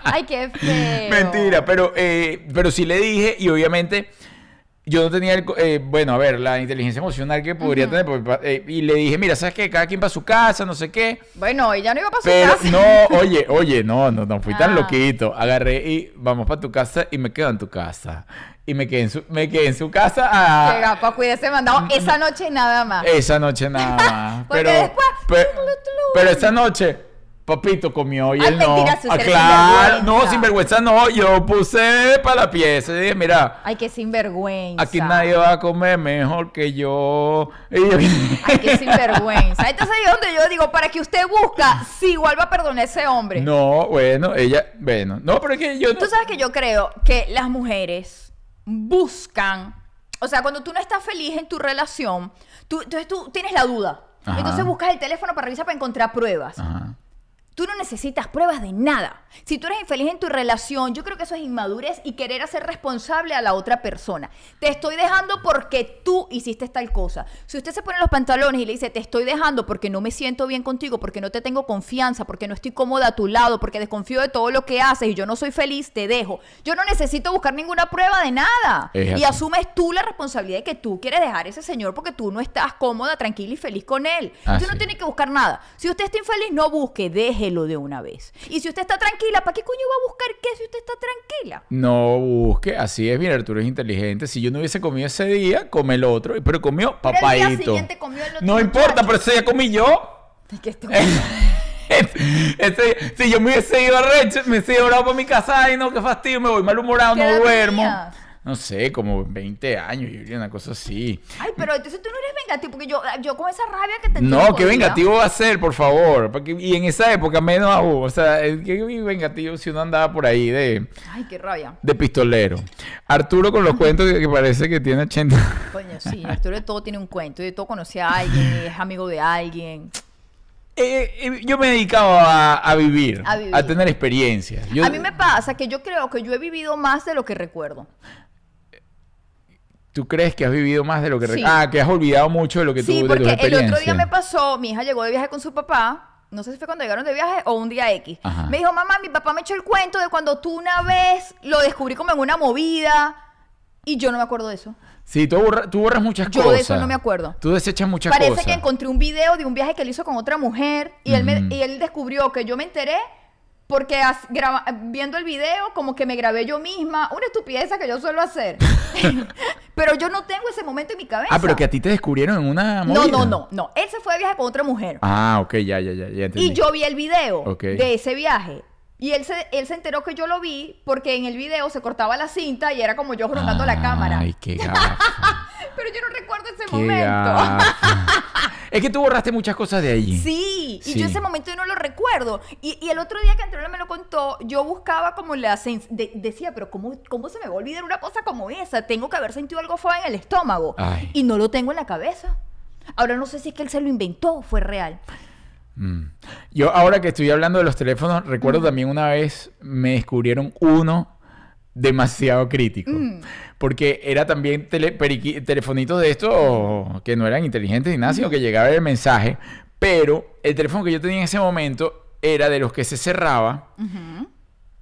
Ay, qué feo. Mentira, pero, eh, pero sí le dije y obviamente yo no tenía el... eh, bueno, a ver, la inteligencia emocional que podría tener. porque eh, y le dije, mira, ¿sabes qué? Cada quien para su casa, no sé qué. Bueno, ella no iba para su Pero casa. no, oye, oye, no, no, no fui tan Ah. loquito. Agarré y vamos para tu casa y me quedo en tu casa. Y me quedé en su, me quedé en su casa a, Llega para cuidarse mandado esa noche nada más. esa noche nada más. <laughs> Porque pero, después, pe- tulu, <laughs> tulu. pero esa noche, papito comió y Ay, él no. mentira, Ah, claro, no, sinvergüenza no. Yo puse para la pieza y dije, mira, Ay, qué sinvergüenza. aquí nadie va a comer mejor que yo. Y yo- Ay, qué sinvergüenza. <laughs> Entonces ahí es donde yo digo, para que usted busca, si igual va a perdonar a ese hombre. no, bueno, ella, bueno, no, pero es que yo no- Tú sabes que yo creo que las mujeres buscan, o sea, cuando tú no estás feliz en tu relación, tú, entonces tú tienes la duda. Ajá. Entonces buscas el teléfono para revisar para encontrar pruebas. Ajá. Tú no necesitas pruebas de nada. Si tú eres infeliz en tu relación, yo creo que eso es inmadurez y querer hacer responsable a la otra persona. Te estoy dejando porque tú hiciste tal cosa. Si usted se pone los pantalones y le dice, te estoy dejando porque no me siento bien contigo, porque no te tengo confianza, porque no estoy cómoda a tu lado, porque desconfío de todo lo que haces y yo no soy feliz, te dejo. Yo no necesito buscar ninguna prueba de nada. Y asumes tú la responsabilidad de que tú quieres dejar a ese señor porque tú no estás cómoda, tranquila y feliz con él. Tú no es. tienes que buscar nada. Si usted está infeliz, no busque, déjelo de una vez. Y si usted está tranquila, ¿para qué coño va a buscar qué si usted está tranquila? No busque, así es, mira, Arturo es inteligente. Si yo no hubiese comido ese día, come el otro. Pero comió Pero el día papadito. siguiente comió el otro no importa, muchacho. pero ese día comí yo. <laughs> Si yo me hubiese ido a Reche, me hubiese ido bravo para mi casa, ay no, qué fastidio, me voy malhumorado, ¿Qué no duermo. No sé, como 20 años, yo diría una cosa así. Ay, pero entonces tú no eres vengativo, porque yo, yo con esa rabia que te No, qué vengativo va a ser, por favor. Porque, y en esa época menos aún. O sea, qué vengativo si uno andaba por ahí de, Ay, qué rabia. de pistolero. Arturo con los cuentos que, que parece que tiene 80. Coño, sí, Arturo de todo tiene un cuento, de todo conoce a alguien, es amigo de alguien. Eh, eh, yo me he dedicado a, a vivir, A a vivir. tener experiencias. Yo- A mí me pasa que yo creo que yo he vivido más de lo que recuerdo. ¿Tú crees que has vivido más de lo que... Sí. Ah, que has olvidado mucho de lo que tú Sí, de tus porque el otro día me pasó, mi hija llegó de viaje con su papá, no sé si fue cuando llegaron de viaje o un día X. Ajá. Me dijo, mamá, mi papá me echó el cuento de cuando tú una vez lo descubrí como en una movida y yo no me acuerdo de eso. Sí, tú, borra- tú borras muchas Yo cosas. de eso no me acuerdo. Tú desechas muchas Parece cosas. que encontré un video de un viaje que él hizo con otra mujer y, él, me- y él descubrió que yo me enteré porque as- graba- viendo el video como que me grabé yo misma, una estupidez que yo suelo hacer. <laughs> pero yo no tengo ese momento en mi cabeza. Ah, pero que a ti te descubrieron en una No, movida. no, no, no. Él se fue de viaje con otra mujer. Ah, ok, ya, ya, ya, ya entendí. Y yo vi el video de ese viaje. Y él se, él se enteró que yo lo vi porque en el video se cortaba la cinta y era como yo rondando la cámara. Ay, qué gafa. <laughs> Pero yo no recuerdo ese qué momento. <laughs> es que tú borraste muchas cosas de allí. Sí, y Sí. yo ese momento yo no lo recuerdo. Y, y el otro día que Antonio me lo contó, yo buscaba como la... de- decía, pero ¿cómo, ¿cómo se me va a olvidar una cosa como esa? Tengo que haber sentido algo feo en el estómago. Ay. Y no lo tengo en la cabeza. Ahora no sé si es que él se lo inventó o fue real. Mm. Yo ahora que estoy hablando de los teléfonos, recuerdo también una vez me descubrieron uno demasiado crítico. Mm. Porque era también tele- periqui- telefonitos de estos que no eran inteligentes ni nada, sino que llegaba el mensaje. Pero el teléfono que yo tenía en ese momento era de los que se cerraba.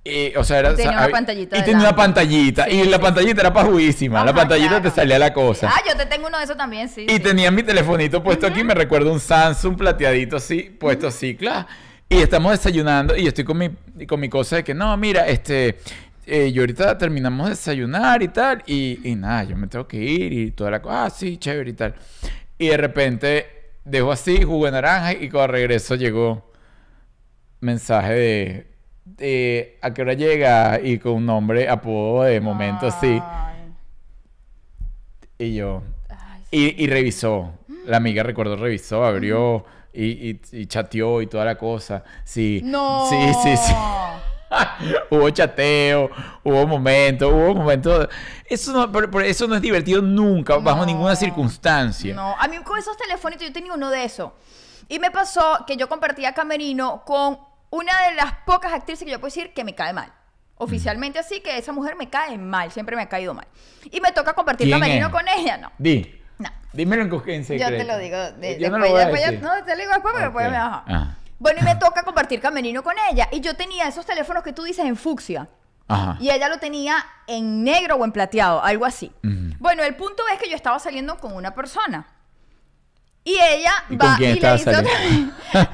eh, o sea, era, Tenía una pantallita Y tenía una pantallita. y la pantallita era pajuísima. la pantallita te salía la cosa. Ah, yo te tengo uno de esos también, sí. Y sí. tenía mi telefonito puesto aquí, me recuerdo un Samsung plateadito así, puesto así, claro. Y estamos desayunando y yo estoy con mi, con mi cosa de que, no, mira, este, eh, yo ahorita terminamos de desayunar y tal, y, y nada, yo me tengo que ir y toda la cosa, ah, sí, chévere y tal. Y de repente dejo así, jugo de naranja y cuando regreso llegó mensaje de, de a qué hora llega y con un nombre, apodo de momento así. Y yo, ay, sí. y, y revisó. La amiga, recuerdo, revisó, abrió y, y, y chateó y toda la cosa. Sí. No. Sí, sí, sí. <laughs> hubo chateo, hubo momentos, hubo momentos. Eso no, pero- pero eso no es divertido nunca, bajo No. ninguna circunstancia. No, a mí con esos telefonitos yo tenía uno de esos. Y me pasó que yo compartía camerino con una de las pocas actrices que yo puedo decir que me cae mal. Oficialmente así que esa mujer me cae mal, siempre me ha caído mal. Y me toca compartir ¿Quién camerino es? con ella, no. Di. No. Dímelo en, en Yo secreto. te lo digo. de- Yo no después, lo voy a después decir. no, te lo digo después porque después Ok. me ajá. Ajá. Bueno, y me toca compartir camerino con ella. Y yo tenía esos teléfonos que tú dices en fucsia. Ajá. Y ella lo tenía en negro o en plateado, algo así. Bueno, el punto es que yo estaba saliendo con una persona. Y ella ¿Y va y le dice otra- saliendo? <laughs>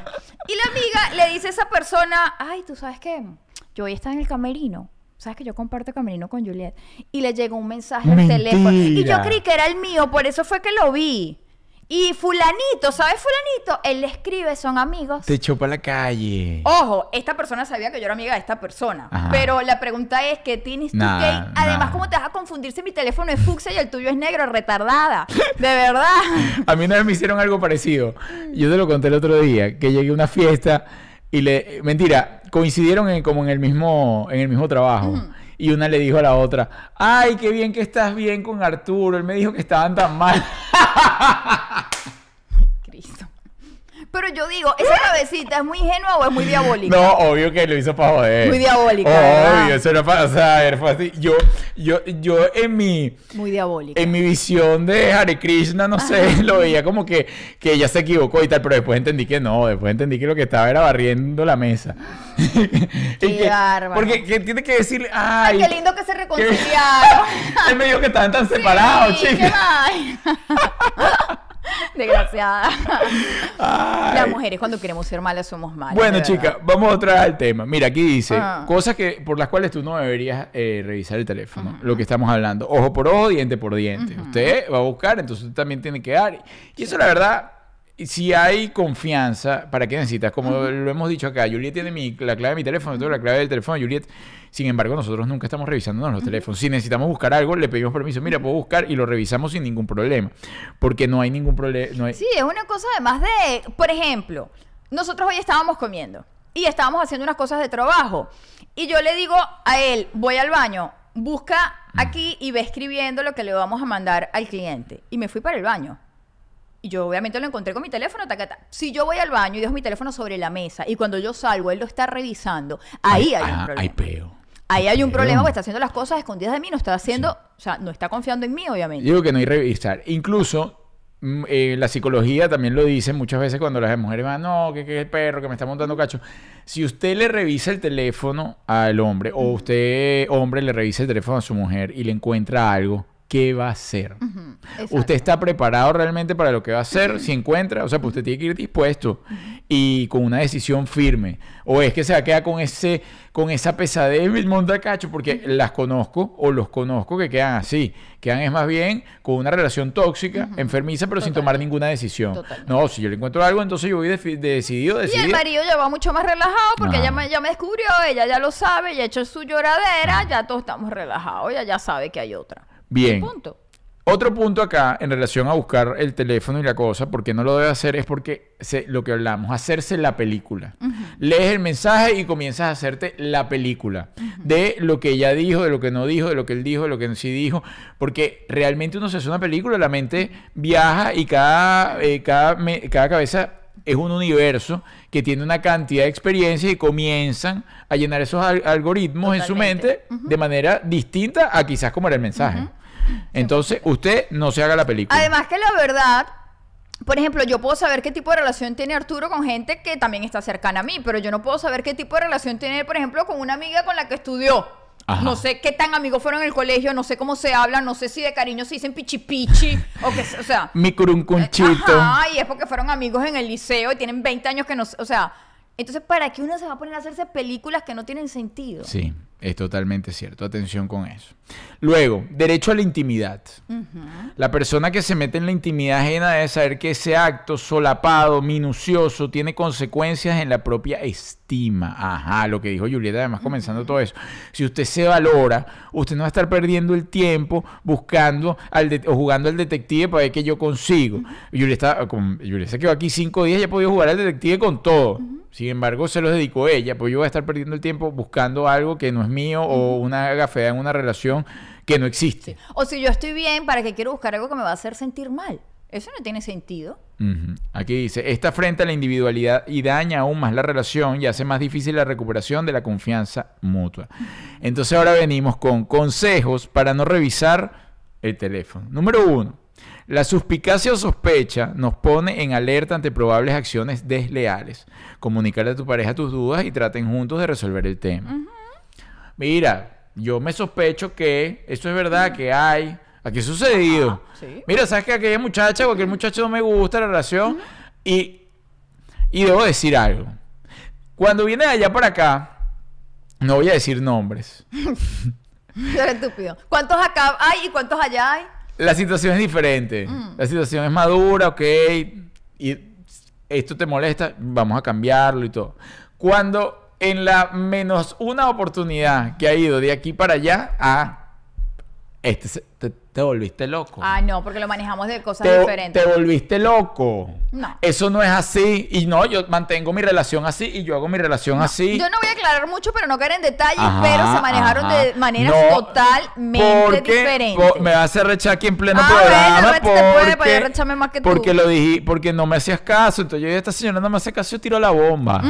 Y la amiga le dice a esa persona, ay, tú sabes qué, yo hoy estaba en el camerino. Sabes que yo comparto camerino con Juliet. Y le llegó un mensaje al Mentira. teléfono. Y yo creí que era el mío, por eso fue que lo vi. Y fulanito, ¿sabes fulanito? Él le escribe, son amigos. Te echó para la calle. Ojo, esta persona sabía que yo era amiga de esta persona. Ajá. Pero la pregunta es, ¿qué tienes tú Nah, que? Además, nah. ¿cómo te vas a confundir si mi teléfono es fucsia y el tuyo es negro, retardada? De verdad. <laughs> A mí una vez me hicieron algo parecido. Yo te lo conté el otro día, que llegué a una fiesta y le... Mentira, coincidieron en- como en el mismo, en el mismo trabajo. Y una le dijo a la otra, ay, qué bien que estás bien con Arturo. Él me dijo que estaban tan mal. <laughs> Cristo. Pero yo digo, ¿esa cabecita es muy ingenua o es muy diabólica? No, obvio que lo hizo para joder. Muy diabólica, ¿verdad? Obvio, eso era para... O sea, era así. Yo, yo, yo en mi... Muy diabólica. En mi visión de Hare Krishna, no sé, lo veía como que, que ella se equivocó y tal, pero después entendí que no, después entendí que lo que estaba era barriendo la mesa. <laughs> Y que- bárbaro. Porque que tiene que decirle, Ay, ay, qué lindo que se reconciliaron. <laughs> él me dijo que estaban tan separados, Sí, qué chicos. <laughs> <laughs> Desgraciada. Ay. Las mujeres cuando queremos ser malas somos malas. Bueno, chica, vamos otra vez al tema. Mira, aquí dice Ah. cosas que por las cuales tú no deberías eh, revisar el teléfono. Lo que estamos hablando. Ojo por ojo, diente por diente. Usted va a buscar, entonces usted también tiene que dar. Y eso, la verdad, si hay confianza, ¿para qué necesitas? Como lo hemos dicho acá, Juliet tiene mi, la clave de mi teléfono, yo tengo la clave del teléfono de Juliet. Sin embargo, nosotros nunca estamos revisando los teléfonos. Si necesitamos buscar algo, le pedimos permiso. Mira, puedo buscar y lo revisamos sin ningún problema. Porque no hay ningún problema. No hay... Sí, es una cosa además de, por ejemplo, nosotros hoy estábamos comiendo y estábamos haciendo unas cosas de trabajo. Y yo le digo a él, voy al baño, busca aquí y ve escribiendo lo que le vamos a mandar al cliente. Y me fui para el baño. Y yo obviamente lo encontré con mi teléfono, tacata. Si yo voy al baño y dejo mi teléfono sobre la mesa y cuando yo salgo él lo está revisando, ahí hay, un ah, problema. Hay peo. Ahí hay un problema porque está haciendo las cosas escondidas de mí, no está haciendo, o sea, no está confiando en mí, obviamente. Digo que no hay revisar. Incluso mm, eh, la psicología también lo dice muchas veces cuando las mujeres van, no, que, que el perro que me está montando cacho. Si usted le revisa el teléfono al hombre o usted, hombre, le revisa el teléfono a su mujer y le encuentra algo, ¿qué va a hacer? ¿Usted está preparado realmente para lo que va a hacer si encuentra? O sea, pues usted tiene que ir dispuesto y con una decisión firme. O es que se va a quedar con, ese, con esa pesadez del montacacho, porque las conozco o los conozco que quedan así. Quedan es más bien con una relación tóxica, enfermiza, pero sin tomar ninguna decisión. Totalmente. No, si yo le encuentro algo, entonces yo voy defi- decidido, Y el decidido. marido ya va mucho más relajado porque ella me, ya me descubrió, ella ya lo sabe, ya ha hecho su lloradera, ya todos estamos relajados, ella ya sabe que hay otra. Bien. Punto. Otro punto acá en relación a buscar el teléfono y la cosa, porque no lo debe hacer, es porque se- lo que hablamos, hacerse la película. Lees el mensaje y comienzas a hacerte la película de lo que ella dijo, de lo que no dijo, de lo que él dijo, de lo que sí dijo, porque realmente uno se hace una película, la mente viaja y cada, eh, cada, me- cada cabeza es un universo que tiene una cantidad de experiencias y comienzan a llenar esos al- algoritmos en su mente de manera distinta a quizás como era el mensaje. Entonces, usted no se haga la película. Además que la verdad, por ejemplo, yo puedo saber qué tipo de relación tiene Arturo con gente que también está cercana a mí, pero yo no puedo saber qué tipo de relación tiene, por ejemplo, con una amiga con la que estudió. Ajá. No sé qué tan amigos fueron en el colegio, no sé cómo se hablan, no sé si de cariño se dicen pichi pichi o que, o sea, Mi curuncunchito. Ajá, y es porque fueron amigos en el liceo y tienen 20 años que no, o sea, entonces ¿para qué uno se va a poner a hacerse películas que no tienen sentido? Sí, es totalmente cierto. Atención con eso. Luego, derecho a la intimidad. La persona que se mete en la intimidad ajena debe saber que ese acto solapado, minucioso, tiene consecuencias en la propia estima. Ajá, lo que dijo Julieta, además comenzando todo eso. Si usted se valora, usted no va a estar perdiendo el tiempo buscando al de- o jugando al detective para ver qué yo consigo. Julieta, como, Julieta se quedó aquí cinco días y ha podido jugar al detective con todo. Sin embargo, se los dedicó ella, pues yo voy a estar perdiendo el tiempo buscando algo que no es mío o una gafea en una relación que no existe. O si yo estoy bien, ¿para qué quiero buscar algo que me va a hacer sentir mal? Eso no tiene sentido. Aquí dice, esta frente a la individualidad y daña aún más la relación y hace más difícil la recuperación de la confianza mutua. Entonces ahora venimos con consejos para no revisar el teléfono. Número uno, la suspicacia o sospecha nos pone en alerta ante probables acciones desleales. Comunicarle a tu pareja tus dudas y traten juntos de resolver el tema. Mira, yo me sospecho que esto es verdad, que hay. Aquí ha sucedido. Ajá, sí. Mira, sabes que aquella muchacha aquel muchacho no me gusta la relación. y, y debo decir algo. Cuando viene de allá para acá, no voy a decir nombres. <laughs> Eres estúpido. ¿Cuántos acá hay y cuántos allá hay? La situación es diferente. La situación es madura, ok. Y esto te molesta, vamos a cambiarlo y todo. Cuando en la menos una oportunidad que ha ido de aquí para allá, ah, este te, te volviste loco. Ah, no, porque lo manejamos de cosas te, diferentes. te volviste loco. No. Eso no es así. Y no, yo mantengo mi relación así y yo hago mi relación así. Yo no voy a aclarar mucho, pero no caer en detalles, Ajá, pero se manejaron ajá. de maneras No, totalmente porque diferentes. po- me vas a rechar aquí en pleno Ah, programa bueno, pues, porque, para yo recharme más que tú. porque lo dije, porque no me hacías caso. Entonces yo dije, esta señora no me hace caso, yo tiro la bomba.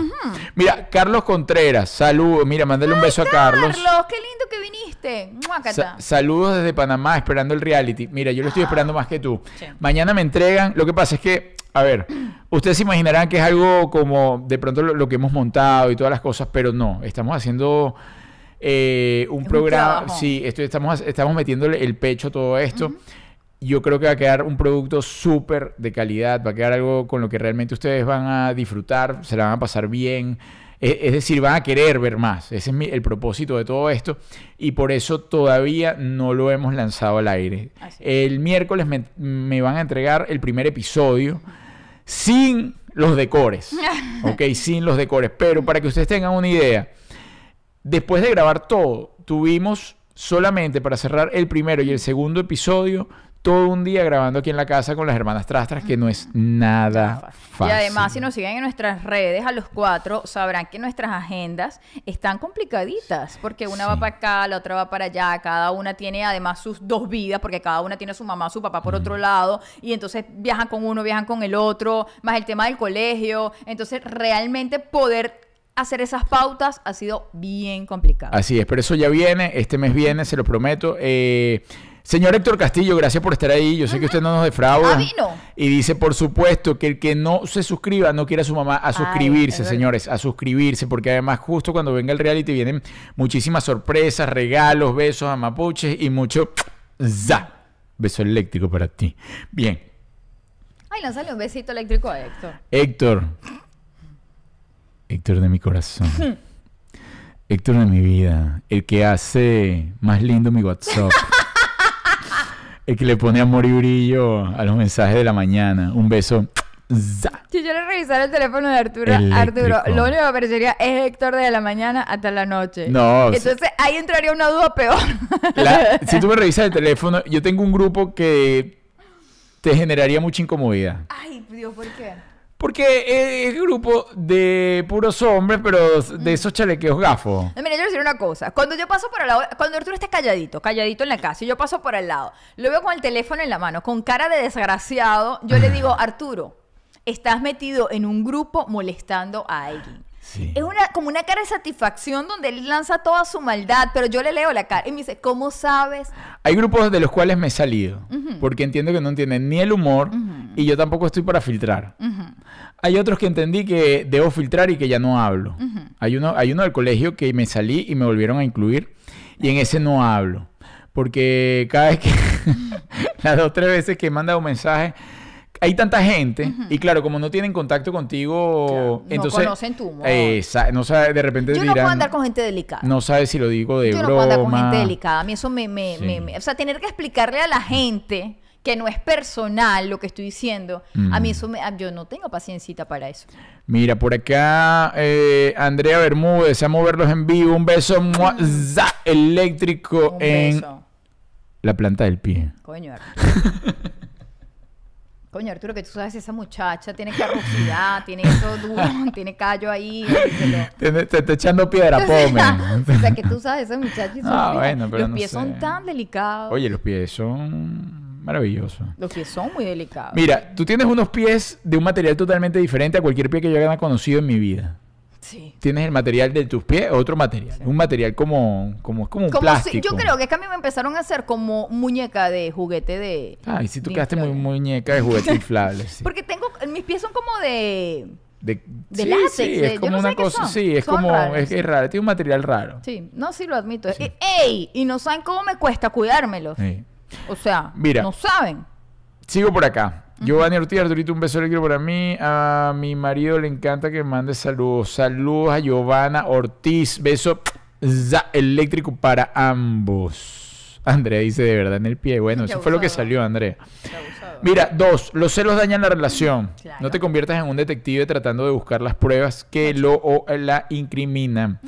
Mira, Carlos Contreras, saludos. Mira, mándale un beso a Carlos. Carlos, qué lindo que viniste. Sa- saludos desde Panamá, esperando el reality. Mira, yo lo estoy esperando más que tú. Sí. Mañana me entregan. Lo que pasa es que, a ver, ustedes se imaginarán que es algo como de pronto lo, lo que hemos montado y todas las cosas, pero no. Estamos haciendo eh, un Es programa. sí, esto, estamos, estamos metiéndole el pecho a todo esto. Yo creo que va a quedar un producto súper de calidad, va a quedar algo con lo que realmente ustedes van a disfrutar, se la van a pasar bien. E- Es decir, van a querer ver más. Ese es mi- el propósito de todo esto. Y por eso todavía no lo hemos lanzado al aire. El miércoles me, me van a entregar el primer episodio. sin los decores. <laughs> ok, sin los decores. Pero para que ustedes tengan una idea, después de grabar todo, tuvimos solamente para cerrar el primero y el segundo episodio, todo un día grabando aquí en la casa con las hermanas Trastras, que no es nada fácil. Y además, si nos siguen en nuestras redes a los cuatro, sabrán que nuestras agendas están complicaditas, porque una va para acá, la otra va para allá, cada una tiene además sus dos vidas, porque cada una tiene su mamá, su papá por otro lado, y entonces viajan con uno, viajan con el otro, más el tema del colegio. Entonces, realmente poder hacer esas pautas ha sido bien complicado. Así es, pero eso ya viene, este mes viene, se lo prometo. Eh, señor Héctor Castillo, gracias por estar ahí. Yo sé que usted no nos defrauda. Ah, vino. Y dice, por supuesto, que el que no se suscriba no quiere a su mamá a suscribirse, señores, a suscribirse, porque además justo cuando venga el reality vienen muchísimas sorpresas, regalos, besos a mapuches y mucho za. Beso eléctrico para ti. Bien, Ay, lánzale un besito eléctrico a Héctor. Héctor. Héctor de mi corazón. <laughs> Héctor de mi vida. El que hace más lindo mi WhatsApp. <laughs> El que le pone amor y brillo a los mensajes de la mañana. Un beso. Si yo le revisara el teléfono de Arturo, Eléctrico. Arturo, lo único que aparecería es Héctor desde la mañana hasta la noche. No, Entonces ahí entraría una duda peor. La- <laughs> si tú me revisas el teléfono, yo tengo un grupo que te generaría mucha incomodidad. Ay, Dios, ¿por qué? Porque es grupo de puros hombres, pero de esos chalequeos gafos. Mira, yo voy a decir una cosa. Cuando yo paso por al lado, cuando Arturo está calladito, calladito en la casa, y yo paso por al lado, lo veo con el teléfono en la mano, con cara de desgraciado, yo le digo, <laughs> Arturo, estás metido en un grupo molestando a alguien. Sí. Es una, como una cara de satisfacción donde él lanza toda su maldad, pero yo le leo la cara y me dice, ¿cómo sabes? Hay grupos de los cuales me he salido, porque entiendo que no entienden ni el humor y yo tampoco estoy para filtrar. Hay otros que entendí que debo filtrar y que ya no hablo. hay, uno, hay uno del colegio que me salí y me volvieron a incluir y en ese no hablo. Porque cada vez que, <laughs> las dos o tres veces que he mandado un mensaje, hay tanta gente y claro, como no tienen contacto contigo, Claro, no entonces... conocen tu humor. Esa- no sabe, de repente Yo no puedo andar con gente delicada. no sabe si lo digo de Yo no broma. puedo andar con gente delicada. A mí eso me, me- Sí. me- me- O sea, tener que explicarle a la gente que no es personal lo que estoy diciendo, a mí Mm. eso me... ah, Yo no tengo paciencita para eso. Mira, por acá eh, Andrea Bermúdez, deseamos verlos en vivo. Un beso ¡mua! za, eléctrico Un en beso. la planta del pie. Coño, <laughs> Arturo. Coño, Arturo, que tú sabes, esa muchacha tiene carrosidad, <laughs> tiene eso duro, <laughs> tiene callo ahí. Te, te está echando piedra, pome. o sea, que tú sabes, esa muchacha Ah, bueno, pero Los no pies sé. son tan delicados. Oye, los pies son maravillosos. Los pies son muy delicados. Mira, tú tienes unos pies de un material totalmente diferente a cualquier pie que yo haya conocido en mi vida. Sí. Tienes el material de tus pies, otro material. Un material como, como, como un Como plástico. si, yo creo que es que a mí me empezaron a hacer como muñeca de juguete de. Ay, si tú quedaste muy muñeca de juguete inflable. sí. <laughs> Porque tengo. Mis pies son como de. De, De sí, látex, sí, es como no una cosa, sí, es Son como, raros, es, sí. es raro, tiene un material raro. Sí, no, sí lo admito. Y- ¡Ey! Y no saben cómo me cuesta cuidármelos. Sí. O sea, Mira. no saben. Sigo por acá. Giovanni Ortiz, Arturito, un beso eléctrico para mí. A mi marido le encanta que me mande saludos. Saludos a Giovanna Ortiz. Beso za, eléctrico para ambos. Andrea dice de verdad en el pie. Bueno, Qué eso fue lo que salió, Andrea. Mira, dos, los celos dañan la relación. Claro. No te conviertas en un detective tratando de buscar las pruebas que lo o la incriminan.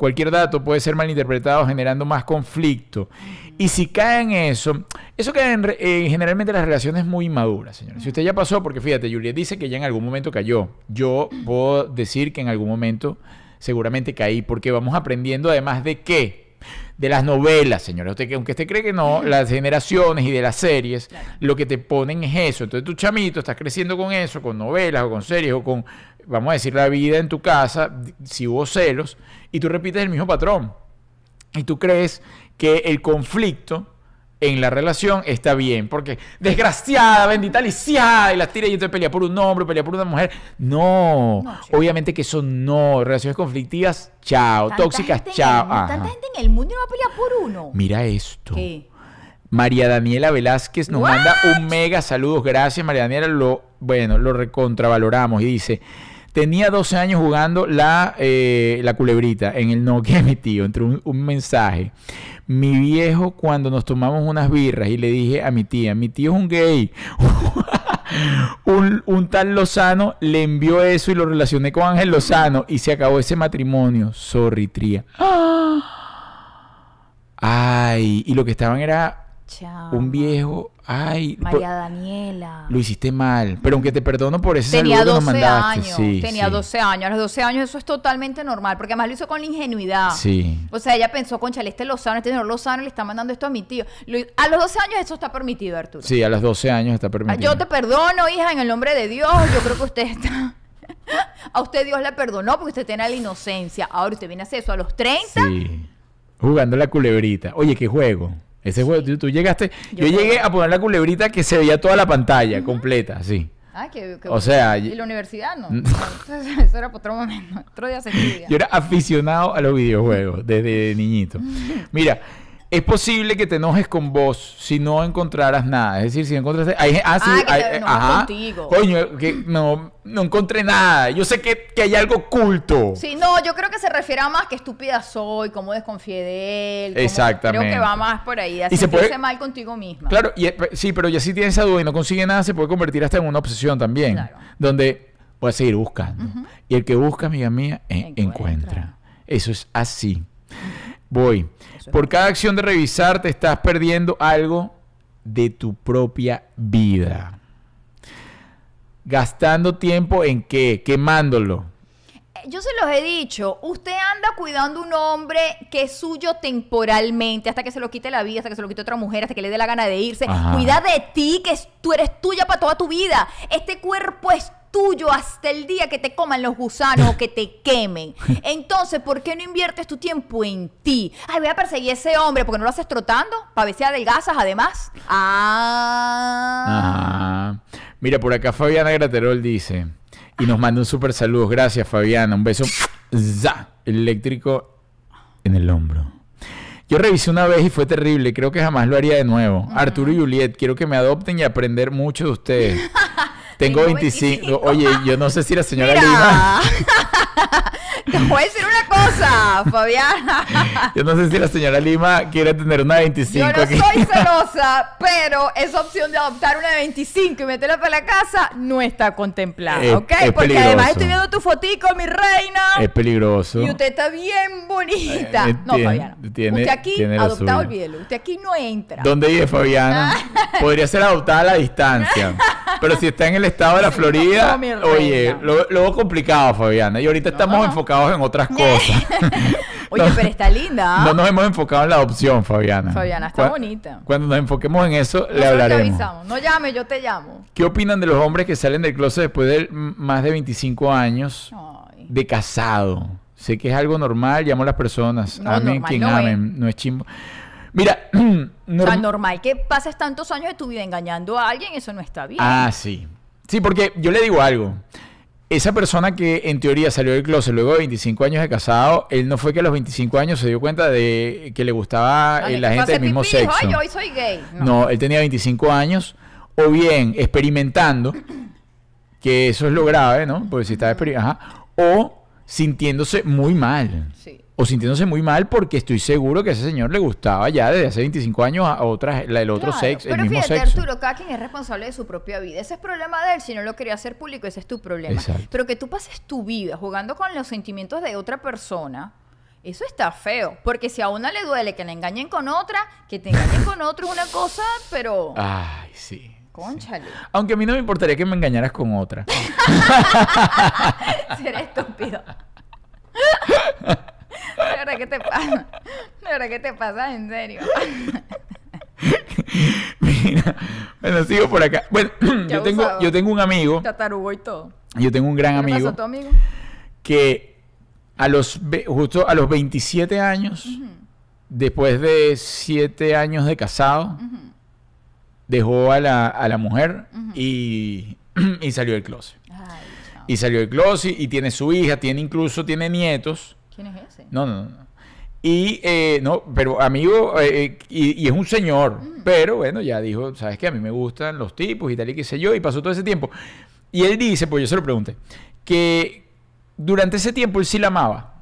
Cualquier dato puede ser malinterpretado generando más conflicto. Y si cae en eso, eso cae en, eh, generalmente en las relaciones muy maduras, señores. Si usted ya pasó, porque fíjate, Juliet dice que ya en algún momento cayó. Yo puedo decir que en algún momento seguramente caí, porque vamos aprendiendo además de qué. De las novelas, señores. Usted, que- aunque usted cree que no, las generaciones y de las series, lo que te ponen es eso. Entonces tu chamito estás creciendo con eso, con novelas o con series o con, vamos a decir, la vida en tu casa, si hubo celos, y tú repites el mismo patrón. Y tú crees que el conflicto en la relación está bien, porque desgraciada, bendita lisiada, y las tira y entonces pelea por un hombre, pelea por una mujer. No, obviamente que eso no. Relaciones conflictivas, chao. Tanta Tóxicas, chao. el. Tanta gente en el mundo y no va a pelear por uno. Mira esto. ¿Qué? María Daniela Velázquez nos What? manda un mega saludos. Gracias, María Daniela. Lo, bueno, lo recontravaloramos. Y dice: Tenía 12 años jugando la, eh, la culebrita en el Nokia de mi tío. Entró un, mensaje. Mi viejo, cuando nos tomamos unas birras y le dije a mi tía: Mi tío es un gay. <laughs> un, un tal Lozano le envió eso y lo relacioné con Ángel Lozano y se acabó ese matrimonio. Sorry. <gasps> Ay, y lo que estaban era Chao. un viejo. Ay, María Daniela. lo hiciste mal. Pero aunque te perdono por ese Tenía saludo que nos 12 mandaste. años. Sí, tenía sí. 12 años. A los 12 años eso es totalmente normal. Porque además lo hizo con la ingenuidad. Sí. O sea, ella pensó, concha, este Lozano, este señor Lozano le está mandando esto a mi tío. A los 12 años eso está permitido, Arturo. Sí, a los 12 años está Ah, permitido. Yo te perdono, hija, en el nombre de Dios. Yo creo que usted está... <laughs> A usted Dios le perdonó porque usted tiene la inocencia. Ahora usted viene a hacer eso a los 30. Sí. Jugando la culebrita. Oye, qué juego. Ese juego, tú, tú llegaste. Yo, Yo llegué a poner la culebrita que se veía toda la pantalla completa, sí. Qué, qué O sea, ¿Y la universidad no? <laughs> Eso, eso era para otro momento. Otro día se estudia. Yo era aficionado a los videojuegos desde niñito. Mira, es posible que te enojes con vos si no encontraras nada. Es decir, si encontraste. Hay, ah, sí, Ah, que te hay- ajá. contigo. Coño, que no, no encontré nada. Yo sé que, que hay algo oculto. Sí, no, yo creo que se refiere a más que estúpida soy, cómo desconfié de él. cómo- Exactamente. Creo que va más por ahí, a Y se puede- mal contigo misma. Claro, y, eh, sí, pero ya si tienes esa duda y no consigue nada, se puede convertir hasta en una obsesión también. Claro. Donde voy a seguir buscando. Y el que busca, amiga mía, en- Encuentra. encuentra. Eso es así. Voy. Por cada acción de revisar, te estás perdiendo algo de tu propia vida. Gastando tiempo en qué? Quemándolo. Eh, Yo se los he dicho, usted anda cuidando un hombre que es suyo temporalmente, hasta que se lo quite la vida, hasta que se lo quite otra mujer, hasta que le dé la gana de irse. Ajá. Cuida de ti, que tú eres tuya para toda tu vida. Este cuerpo es tuyo hasta el día que te coman los gusanos o que te quemen. <laughs> Entonces, ¿por qué no inviertes tu tiempo en ti? Ay, voy a perseguir a ese hombre, porque no lo haces trotando? Para ver si adelgazas además. Ah. Ajá. Mira, por acá Fabiana Graterol dice, y nos manda un súper saludo. Gracias, Fabiana. Un beso za, eléctrico en el hombro. Yo revisé una vez y fue terrible. Creo que jamás lo haría de nuevo. Arturo y Juliet, quiero que me adopten y aprender mucho de ustedes. <laughs> Tengo Tengo 25. 25. Oye, yo no sé si la señora Mira. Lima. <laughs> Te voy a decir una cosa, Fabiana. Yo no sé si la señora Lima quiere tener una 25 Yo no aquí. soy <laughs> celosa, pero esa opción de adoptar una de 25 y meterla para la casa no está contemplada, Es- ¿ok? es Porque además estoy viendo tu fotico, mi reina. Es peligroso. Y usted está bien bonita. Eh, no, tiene- Fabiana. tiene- usted aquí, tiene adoptado, olvídelo. Usted aquí no entra. ¿Dónde vive Fabiana? Podría ser adoptada a la distancia. Pero si está en el estado de la Florida, no, oye, lo, lo veo complicado, Fabiana. Y ahorita estamos enfocados en otras <laughs> cosas. <laughs> Oye, No- pero está linda. ¿ah? No nos hemos enfocado en la adopción, Fabiana. Fabiana, está bonita. Cuando nos enfoquemos en eso, le Nosotros te hablaremos. avisamos. No llame, yo te llamo. ¿Qué opinan de los hombres que salen del closet después de más de 25 años Ay. de casado? Sé que es algo normal, llamo a las personas. No, amen normal quien no es. amen, no es chimbo. Mira, <clears throat> O sea, norm- normal que pases tantos años de tu vida engañando a alguien, eso no está bien. Ah, sí. Sí, porque yo le digo algo. Esa persona que en teoría salió del closet luego de 25 años de casado, él no fue que a los 25 años se dio cuenta de que le gustaba Vale, eh, la gente del mismo pipí, sexo. Yo hoy soy gay. No. No, él tenía 25 años, o bien experimentando, que eso es lo grave, ¿no? Porque si está experimentando, o sintiéndose muy mal. Sí. O sintiéndose muy mal porque estoy seguro que a ese señor le gustaba ya desde hace 25 años a otras, la, el otro Claro, sexo, el Pero mismo fíjate, sexo. Arturo, cada quien es responsable de su propia vida. Ese es problema de él. Si no lo quería hacer público, ese es tu problema. Exacto. Pero que tú pases tu vida jugando con los sentimientos de otra persona, eso está feo. Porque si a una le duele que la engañen con otra, que te engañen con otro es una cosa, pero. Ay, sí. Conchale. Aunque a mí no me importaría que me engañaras con otra. <laughs> Si eres estúpido. <laughs> <laughs> De verdad que te pasa. <laughs> De verdad que te pasa, en serio. <laughs> Mira, bueno, sigo por acá. Bueno, <clears throat> yo tengo, yo tengo un amigo, Tatarugo y todo. yo tengo un gran ¿Qué pasó amigo a tu amigo? que a los justo a los 27 años, después de 7 años de casado, dejó a la, a la mujer y, <clears throat> y salió del closet. Ay. Y salió del closet y tiene su hija, tiene incluso, tiene nietos. ¿Quién es ese? No, no, no. Y, eh, no, pero amigo, eh, y, y es un señor, pero bueno, ya dijo, sabes que a mí me gustan los tipos y tal y qué sé yo, y pasó todo ese tiempo. Y él dice, pues yo se lo pregunté, que durante ese tiempo él sí la amaba.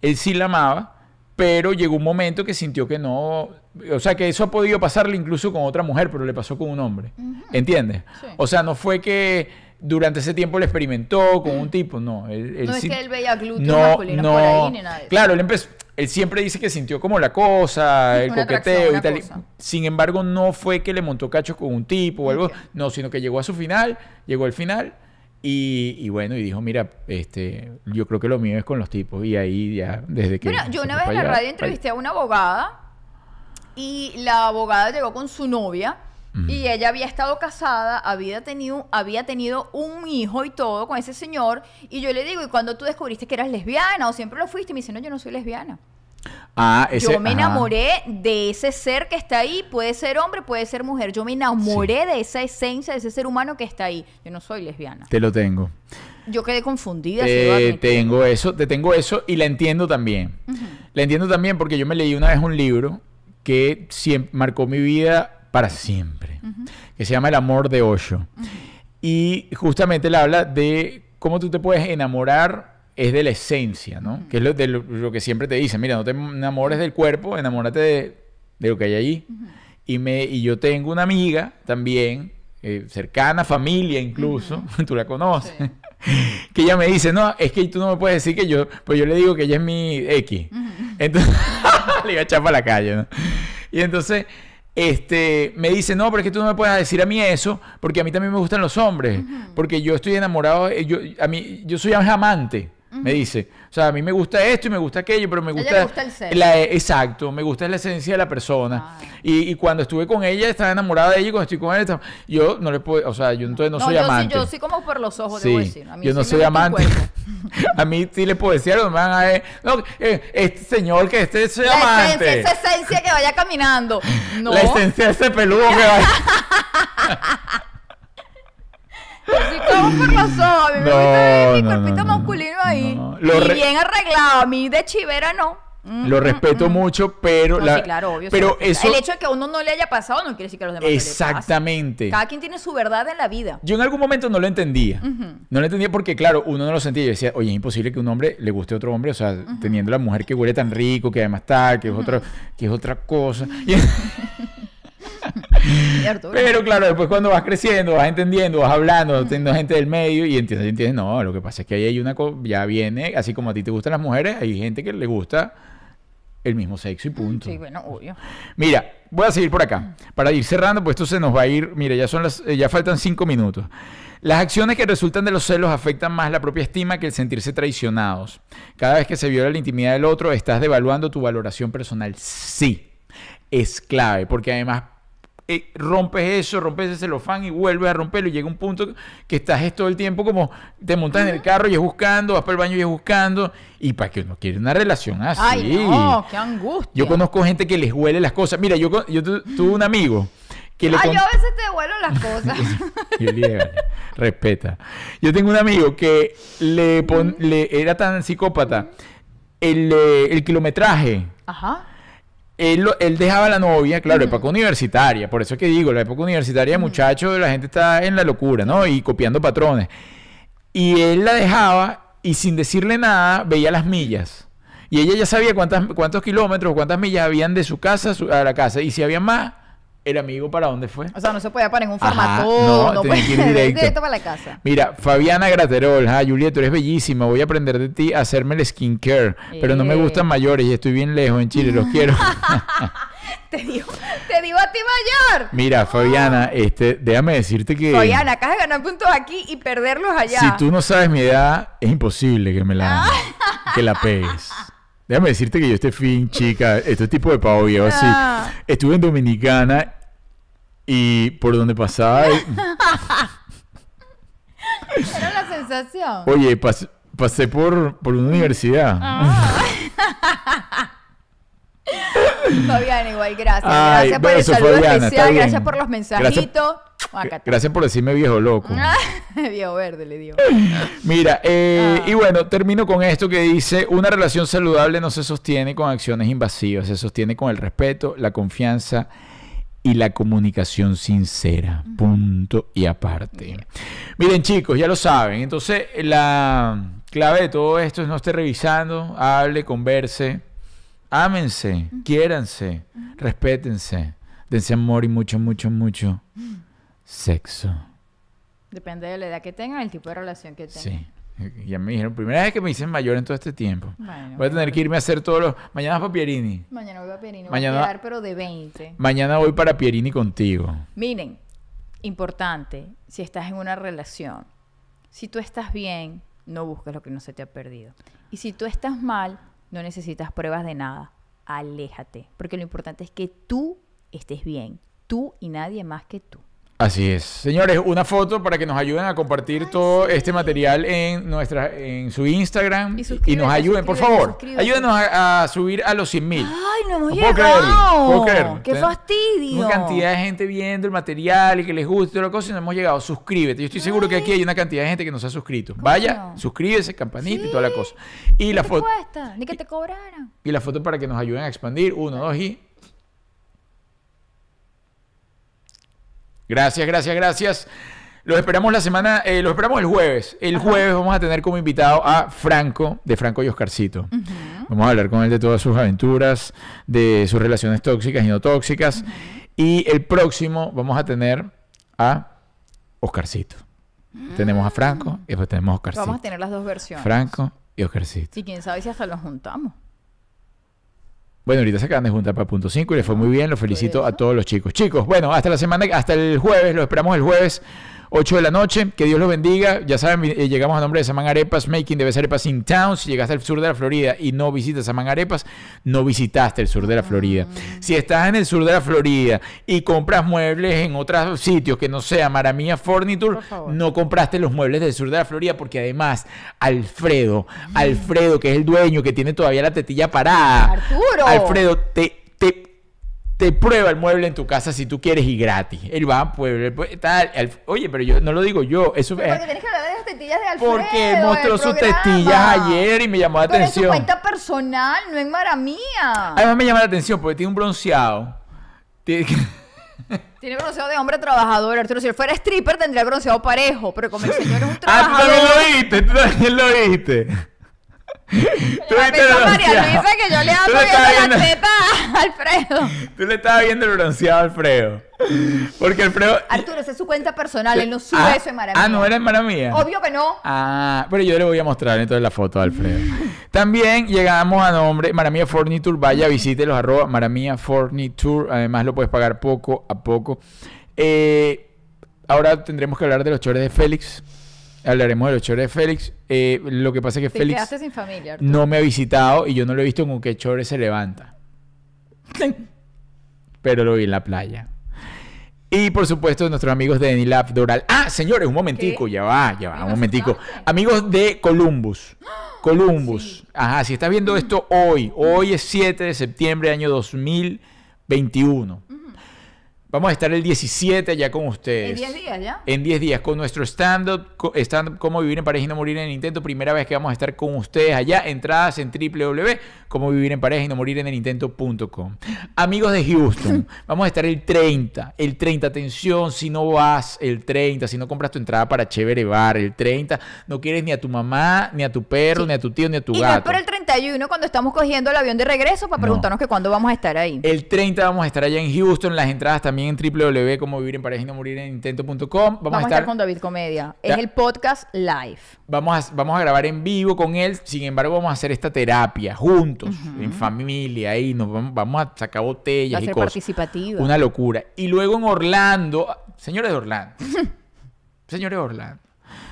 Él sí la amaba, pero llegó un momento que sintió que no, o sea, que eso ha podido pasarle incluso con otra mujer, pero le pasó con un hombre, ¿entiendes? Sí. O sea, no fue que durante ese tiempo le experimentó con un tipo, no. Él, él No es que él veía glúteos masculinos por ahí ni nada de eso. Claro, él empezó, él siempre dice que sintió como la cosa, el Una coqueteo y tal. cosa. Sin embargo, no fue que le montó cachos con un tipo o algo, no, sino que llegó a su final, llegó al final y, y bueno, y dijo, mira, este, yo creo que lo mío es con los tipos. Y ahí ya, desde que... Bueno, yo una vez en la radio entrevisté a una abogada y la abogada llegó con su novia y ella había estado casada, había tenido, había tenido un hijo y todo con ese señor y yo le digo, ¿y cuando tú descubriste que eras lesbiana o siempre lo fuiste? Y me dice, no, yo no soy lesbiana. Ah, ese, yo me ajá. enamoré de ese ser que está ahí, puede ser hombre, puede ser mujer. Yo me enamoré de esa esencia, de ese ser humano que está ahí. Yo no soy lesbiana. Te lo tengo. Yo quedé confundida. Te tengo eso, te tengo eso y la entiendo también. La entiendo también porque yo me leí una vez un libro que marcó mi vida para siempre, que se llama El amor de Osho. Y justamente él habla de cómo tú te puedes enamorar es de la esencia, ¿no? Que es lo, de lo, lo que siempre te dicen, mira, no te enamores del cuerpo, enamórate de, de lo que hay allí. y, me, y yo tengo una amiga también, eh, cercana, familia incluso, <laughs> tú la conoces, <laughs> que ella me dice, no, es que tú no me puedes decir que yo, pues yo le digo que ella es mi X. Entonces, <laughs> le iba a echar para la calle, ¿no? Y entonces, este, me dice, no, pero es que tú no me puedes decir a mí eso, porque a mí también me gustan los hombres, porque yo estoy enamorado, eh, yo, a mí, yo soy amante, me dice. O sea, a mí me gusta esto y me gusta aquello, pero me A ella gusta... gusta el ser. la- exacto, me gusta la esencia de la persona. Y, y cuando estuve con ella, estaba enamorada de ella, y cuando estoy con él, estaba- yo no le puedo, o sea, yo entonces no, soy yo amante. Sí, yo sí como por los ojos, Sí, debo decir. A mí yo sí no soy gusta amante. <laughs> a mí sí le puedo decir algo, me van a ver, no, eh, este señor que este es La amante. esencia, esa esencia que vaya caminando. <laughs> No. La esencia de ese peludo que va. <laughs> Yo sí como por los ojos. A mí me No, gusta ver mi no, cuerpito no, no, masculino no. ahí. Lo y re- bien arreglado. A mí de chivera no. Mm, Lo mm, respeto mm. mucho, pero No, la- sí, claro, obvio. pero eso El hecho de que a uno no le haya pasado no quiere decir que a los demás no exactamente. Cada quien tiene su verdad en la vida. Yo en algún momento no lo entendía. No lo entendía porque, claro, uno no lo sentía. Yo decía, oye, es imposible que un hombre le guste a otro hombre, o sea, teniendo la mujer que huele tan rico, que además está, que es, otra, que es otra cosa. Y- <laughs> <laughs> pero claro, después cuando vas creciendo, vas entendiendo, vas hablando, teniendo gente del medio y entiendes, entiendes, no, lo que pasa es que ahí hay una cosa, ya viene, así como a ti te gustan las mujeres, hay gente que le gusta el mismo sexo y punto. Sí, bueno, obvio. Mira, voy a seguir por acá. Para ir cerrando, pues esto se nos va a ir. Mira, ya son las, eh, ya faltan cinco minutos. Las acciones que resultan de los celos afectan más la propia estima que el sentirse traicionados. Cada vez que se viola la intimidad del otro, estás devaluando tu valoración personal. Sí, es clave, porque además eh, rompes eso, rompes ese celofán y vuelves a romperlo y llega un punto que estás es todo el tiempo como te montas en el carro y es buscando, vas para el baño y es buscando y para que uno quiere una relación así. Ay, no, qué angustia. Yo conozco gente que les huele las cosas. Mira, yo, yo tu- tuve un amigo que le con- yo a veces te devuelvo las cosas. Yo le dije, "Vale, respeta. Yo tengo un amigo que le, pon- le era tan psicópata. El, eh, el kilometraje. Ajá. Él, lo- él dejaba a la novia, claro, época universitaria. Por eso es que digo, la época universitaria, muchachos, la gente está en la locura, ¿no? Y copiando patrones. Y él la dejaba y sin decirle nada veía las millas. Y ella ya sabía cuántas, cuántos kilómetros, cuántas millas habían de su casa su- a la casa. Y si había más, el amigo para dónde fue. O sea, no se podía poner en un Ajá, formato. no, no, tenía que ir directo. para la casa. Mira, Fabiana Graterol, ah, Juliet, tú eres bellísima, voy a aprender de ti a hacerme el skincare, pero no me Eh. gustan mayores y estoy bien lejos en Chile, los quiero. <laughs> Te digo, te digo a ti mayor. Mira, Fabiana, este, déjame decirte que Fabiana, acá de ganar puntos aquí y perderlos allá. si tú no sabes mi edad, es imposible que me la, que la pegues. Déjame decirte que yo este fin, chica, este tipo de pavo viejo así. Ah. Estuve en Dominicana y por donde pasaba, Era la sensación. oye, pas- pasé por, por una universidad. Ah. <laughs> Fabiana, igual, gracias. Ay, gracias por el saludo Fabiana, especial, gracias por los mensajitos. Gracias por decirme viejo loco. <laughs> Viejo verde le dio. Mira, eh, Ah. y bueno, termino con esto que dice, una relación saludable no se sostiene con acciones invasivas, se sostiene con el respeto, la confianza y la comunicación sincera. Punto y aparte. Miren chicos, ya lo saben, entonces la clave de todo esto es no esté revisando, hable, converse, Ámense, quiéranse, respétense, dense amor y mucho, mucho, mucho sexo. Depende de la edad que tengan, el tipo de relación que tengan. Sí. Ya me dijeron, primera vez que me dicen mayor en todo este tiempo. Bueno, Voy a tener que irme a hacer todos los... Mañana para Pierini. Mañana voy a Pierini, Mañana- voy a quedar pero de 20. Mañana voy para Pierini contigo. Miren, importante, si estás en una relación, si tú estás bien, no busques lo que no se te ha perdido. Y si tú estás mal, no necesitas pruebas de nada. Aléjate, porque lo importante es que tú estés bien, tú y nadie más que tú. Así es. Señores, una foto para que nos ayuden a compartir todo este material en nuestra en su Instagram Y y, nos ayuden, por favor. Ayúdenos a, a subir a los 100 mil. ¡Ay, no hemos No puedo creerlo, llegado! puedo creerlo. ¡Qué fastidio! Una cantidad de gente viendo el material y que les gusta y toda la cosa y no hemos llegado. Suscríbete. Yo estoy seguro que aquí hay una cantidad de gente que no se ha suscrito. Vaya, suscríbese, campanita y toda la cosa. Y la ¿Qué te foto cuesta? Ni que te cobraran. y la foto para que nos ayuden a expandir. Uno, dos y. Gracias, gracias, gracias. Los esperamos la semana, eh, los esperamos el jueves. El jueves vamos a tener como invitado a Franco, de Franco y Oscarcito. Vamos a hablar con él de todas sus aventuras, de sus relaciones tóxicas y no tóxicas. Y el próximo vamos a tener a Oscarcito. Tenemos a Franco y después tenemos a Oscarcito. Vamos a tener las dos versiones. Franco y Oscarcito. Y quién sabe si hasta los juntamos. Bueno, ahorita se acaban de juntar para punto 5 y les fue muy bien. Los felicito a todos los chicos. Chicos, bueno, hasta la semana, hasta el jueves, lo esperamos el jueves, 8 de la noche. Que Dios los bendiga. Ya saben, eh, llegamos a nombre de Saman Arepas, Making ser Arepas in Town. Si llegaste al sur de la Florida y no visitas Saman Arepas, no visitaste el sur de la Florida. Si estás en el sur de la Florida y compras muebles en otros sitios que no sea Maramía Furniture, no compraste los muebles del sur de la Florida porque además Alfredo, Alfredo, que es el dueño que tiene todavía la tetilla parada. ¡Arturo! Alfredo, te, te prueba el mueble en tu casa si tú quieres y gratis. Él va puede- tal, oye, pero yo no lo digo yo, eso Pero es porque tienes que hablar de las tetillas de Alfredo. porque mostró sus testillas ayer y me llamó la Pero en su atención. cuenta personal, no en Mara Mía. Además me llama la atención porque tiene un bronceado. Tiene- <laughs> Tiene bronceado de hombre trabajador, Arturo. Si él fuera stripper, tendría bronceado parejo. Pero como el señor es un Ah, tú trabajador. también lo viste, tú también lo viste. Tú La viste el pesa María bronceado. Luisa que yo le ando viendo la teta a Alfredo. Tú le estabas viendo el bronceado a Alfredo. Porque Alfredo. Arturo, esa es su cuenta personal. Él no sube ah, eso en Mara Mía. Ah, no era en Maramía. Obvio que no. Ah, pero yo le voy a mostrar entonces la foto de Alfredo. También llegamos a nombre Maramia Forniture. Vaya, visítelos, arroba Maramia Forniture. Además lo puedes pagar poco a poco. Eh, ahora tendremos que hablar de los chores de Félix. Hablaremos de los chores de Félix. Eh, lo que pasa es que Te Félix quedaste sin familia, Arturo. no me ha visitado y yo no lo he visto con qué chores se levanta. Pero lo vi en la playa. Y por supuesto, nuestros amigos de Enilab Doral. Ah, señores, un momentico, ¿Qué? ya va, ya va, un momentico. Amigos de Columbus. <gasps> Columbus. Ajá, si estás viendo esto hoy, hoy es 7 de septiembre año 2021. Vamos a estar el 17 allá con ustedes. En 10 días ya. En 10 días con nuestro stand-up, stand Cómo vivir en pareja y no morir en el intento. Primera vez que vamos a estar con ustedes allá. Entradas en www.cómo vivir en pareja y no morir en el intento.com. Amigos de Houston, <laughs> vamos a estar el 30. El 30, atención, si no vas el 30, si no compras tu entrada para Chévere Bar, el 30, no quieres ni a tu mamá, ni a tu perro, Sí. ni a tu tío, ni a tu Y no es gato. por el 31 cuando estamos cogiendo el avión de regreso para No. preguntarnos que cuándo vamos a estar ahí. El 30 vamos a estar allá en Houston. Las entradas también en www.cómo vivir en pareja y no morir en intento.com. Vamos, Vamos, a estar con David Comedia. Ya. Es el podcast live. Vamos a, vamos a grabar en vivo con él, sin embargo vamos a hacer esta terapia juntos, en familia, ahí nos vamos, vamos a sacar Va botellas a y ser cosas. participativa. Una locura. Y luego en Orlando, señores de Orlando, <laughs> señores de Orlando,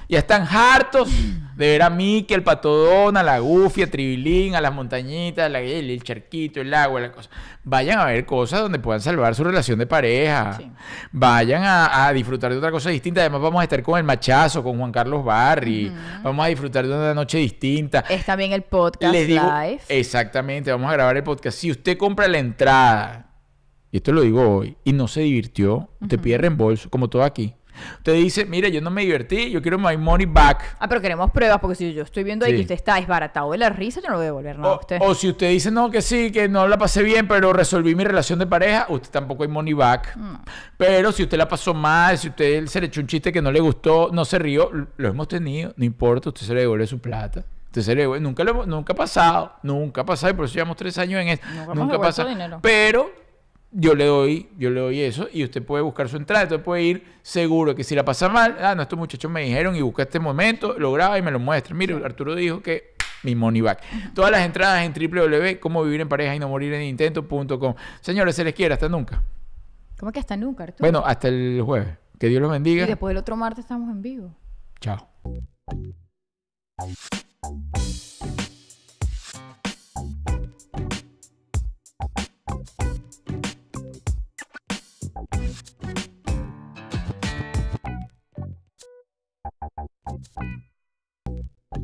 ya están hartos de ver a Mickey, el patodón, a la Goofy, a Tribilín, a las montañitas, la- el, el charquito, el agua, la cosa. Vayan a ver cosas donde puedan salvar su relación de pareja. Sí. Vayan a, a disfrutar de otra cosa distinta. Además, vamos a estar con el machazo, con Juan Carlos Barry. Vamos a disfrutar de una noche distinta. Es también el podcast Les digo, live. exactamente, vamos a grabar el podcast. Si usted compra la entrada, y esto lo digo hoy, y no se divirtió, usted pide reembolso, como todo aquí. Usted dice, mire, yo no me divertí, yo quiero my money back. Ah, pero queremos pruebas porque si yo estoy viendo ahí Sí. que usted está desbaratado de la risa, yo no voy a devolver nada a O, usted. o si usted dice, no, que sí, que no la pasé bien, pero resolví mi relación de pareja, usted tampoco hay money back. Pero si usted la pasó mal, si usted se le echó un chiste que no le gustó, no se rió, lo hemos tenido, no importa, usted se le devuelve su plata. Entonces le digo, nunca, lo, nunca ha pasado, nunca ha pasado, y por eso llevamos tres años en esto. Nunca Nunca ha pasado. dinero. Pero yo le doy, yo le doy eso y usted puede buscar su entrada, entonces puede ir seguro que si la pasa mal, ah, no, estos muchachos me dijeron y busca este momento, lo graba y me lo muestra. Mire, Arturo dijo que mi money back. Todas las entradas en www.comovivirenpareja y no morir en intento.com. Señores, se les quiere, hasta nunca. ¿Cómo que hasta nunca, Arturo? Bueno, hasta el jueves. Que Dios los bendiga. Y después el otro martes estamos en vivo. Chao.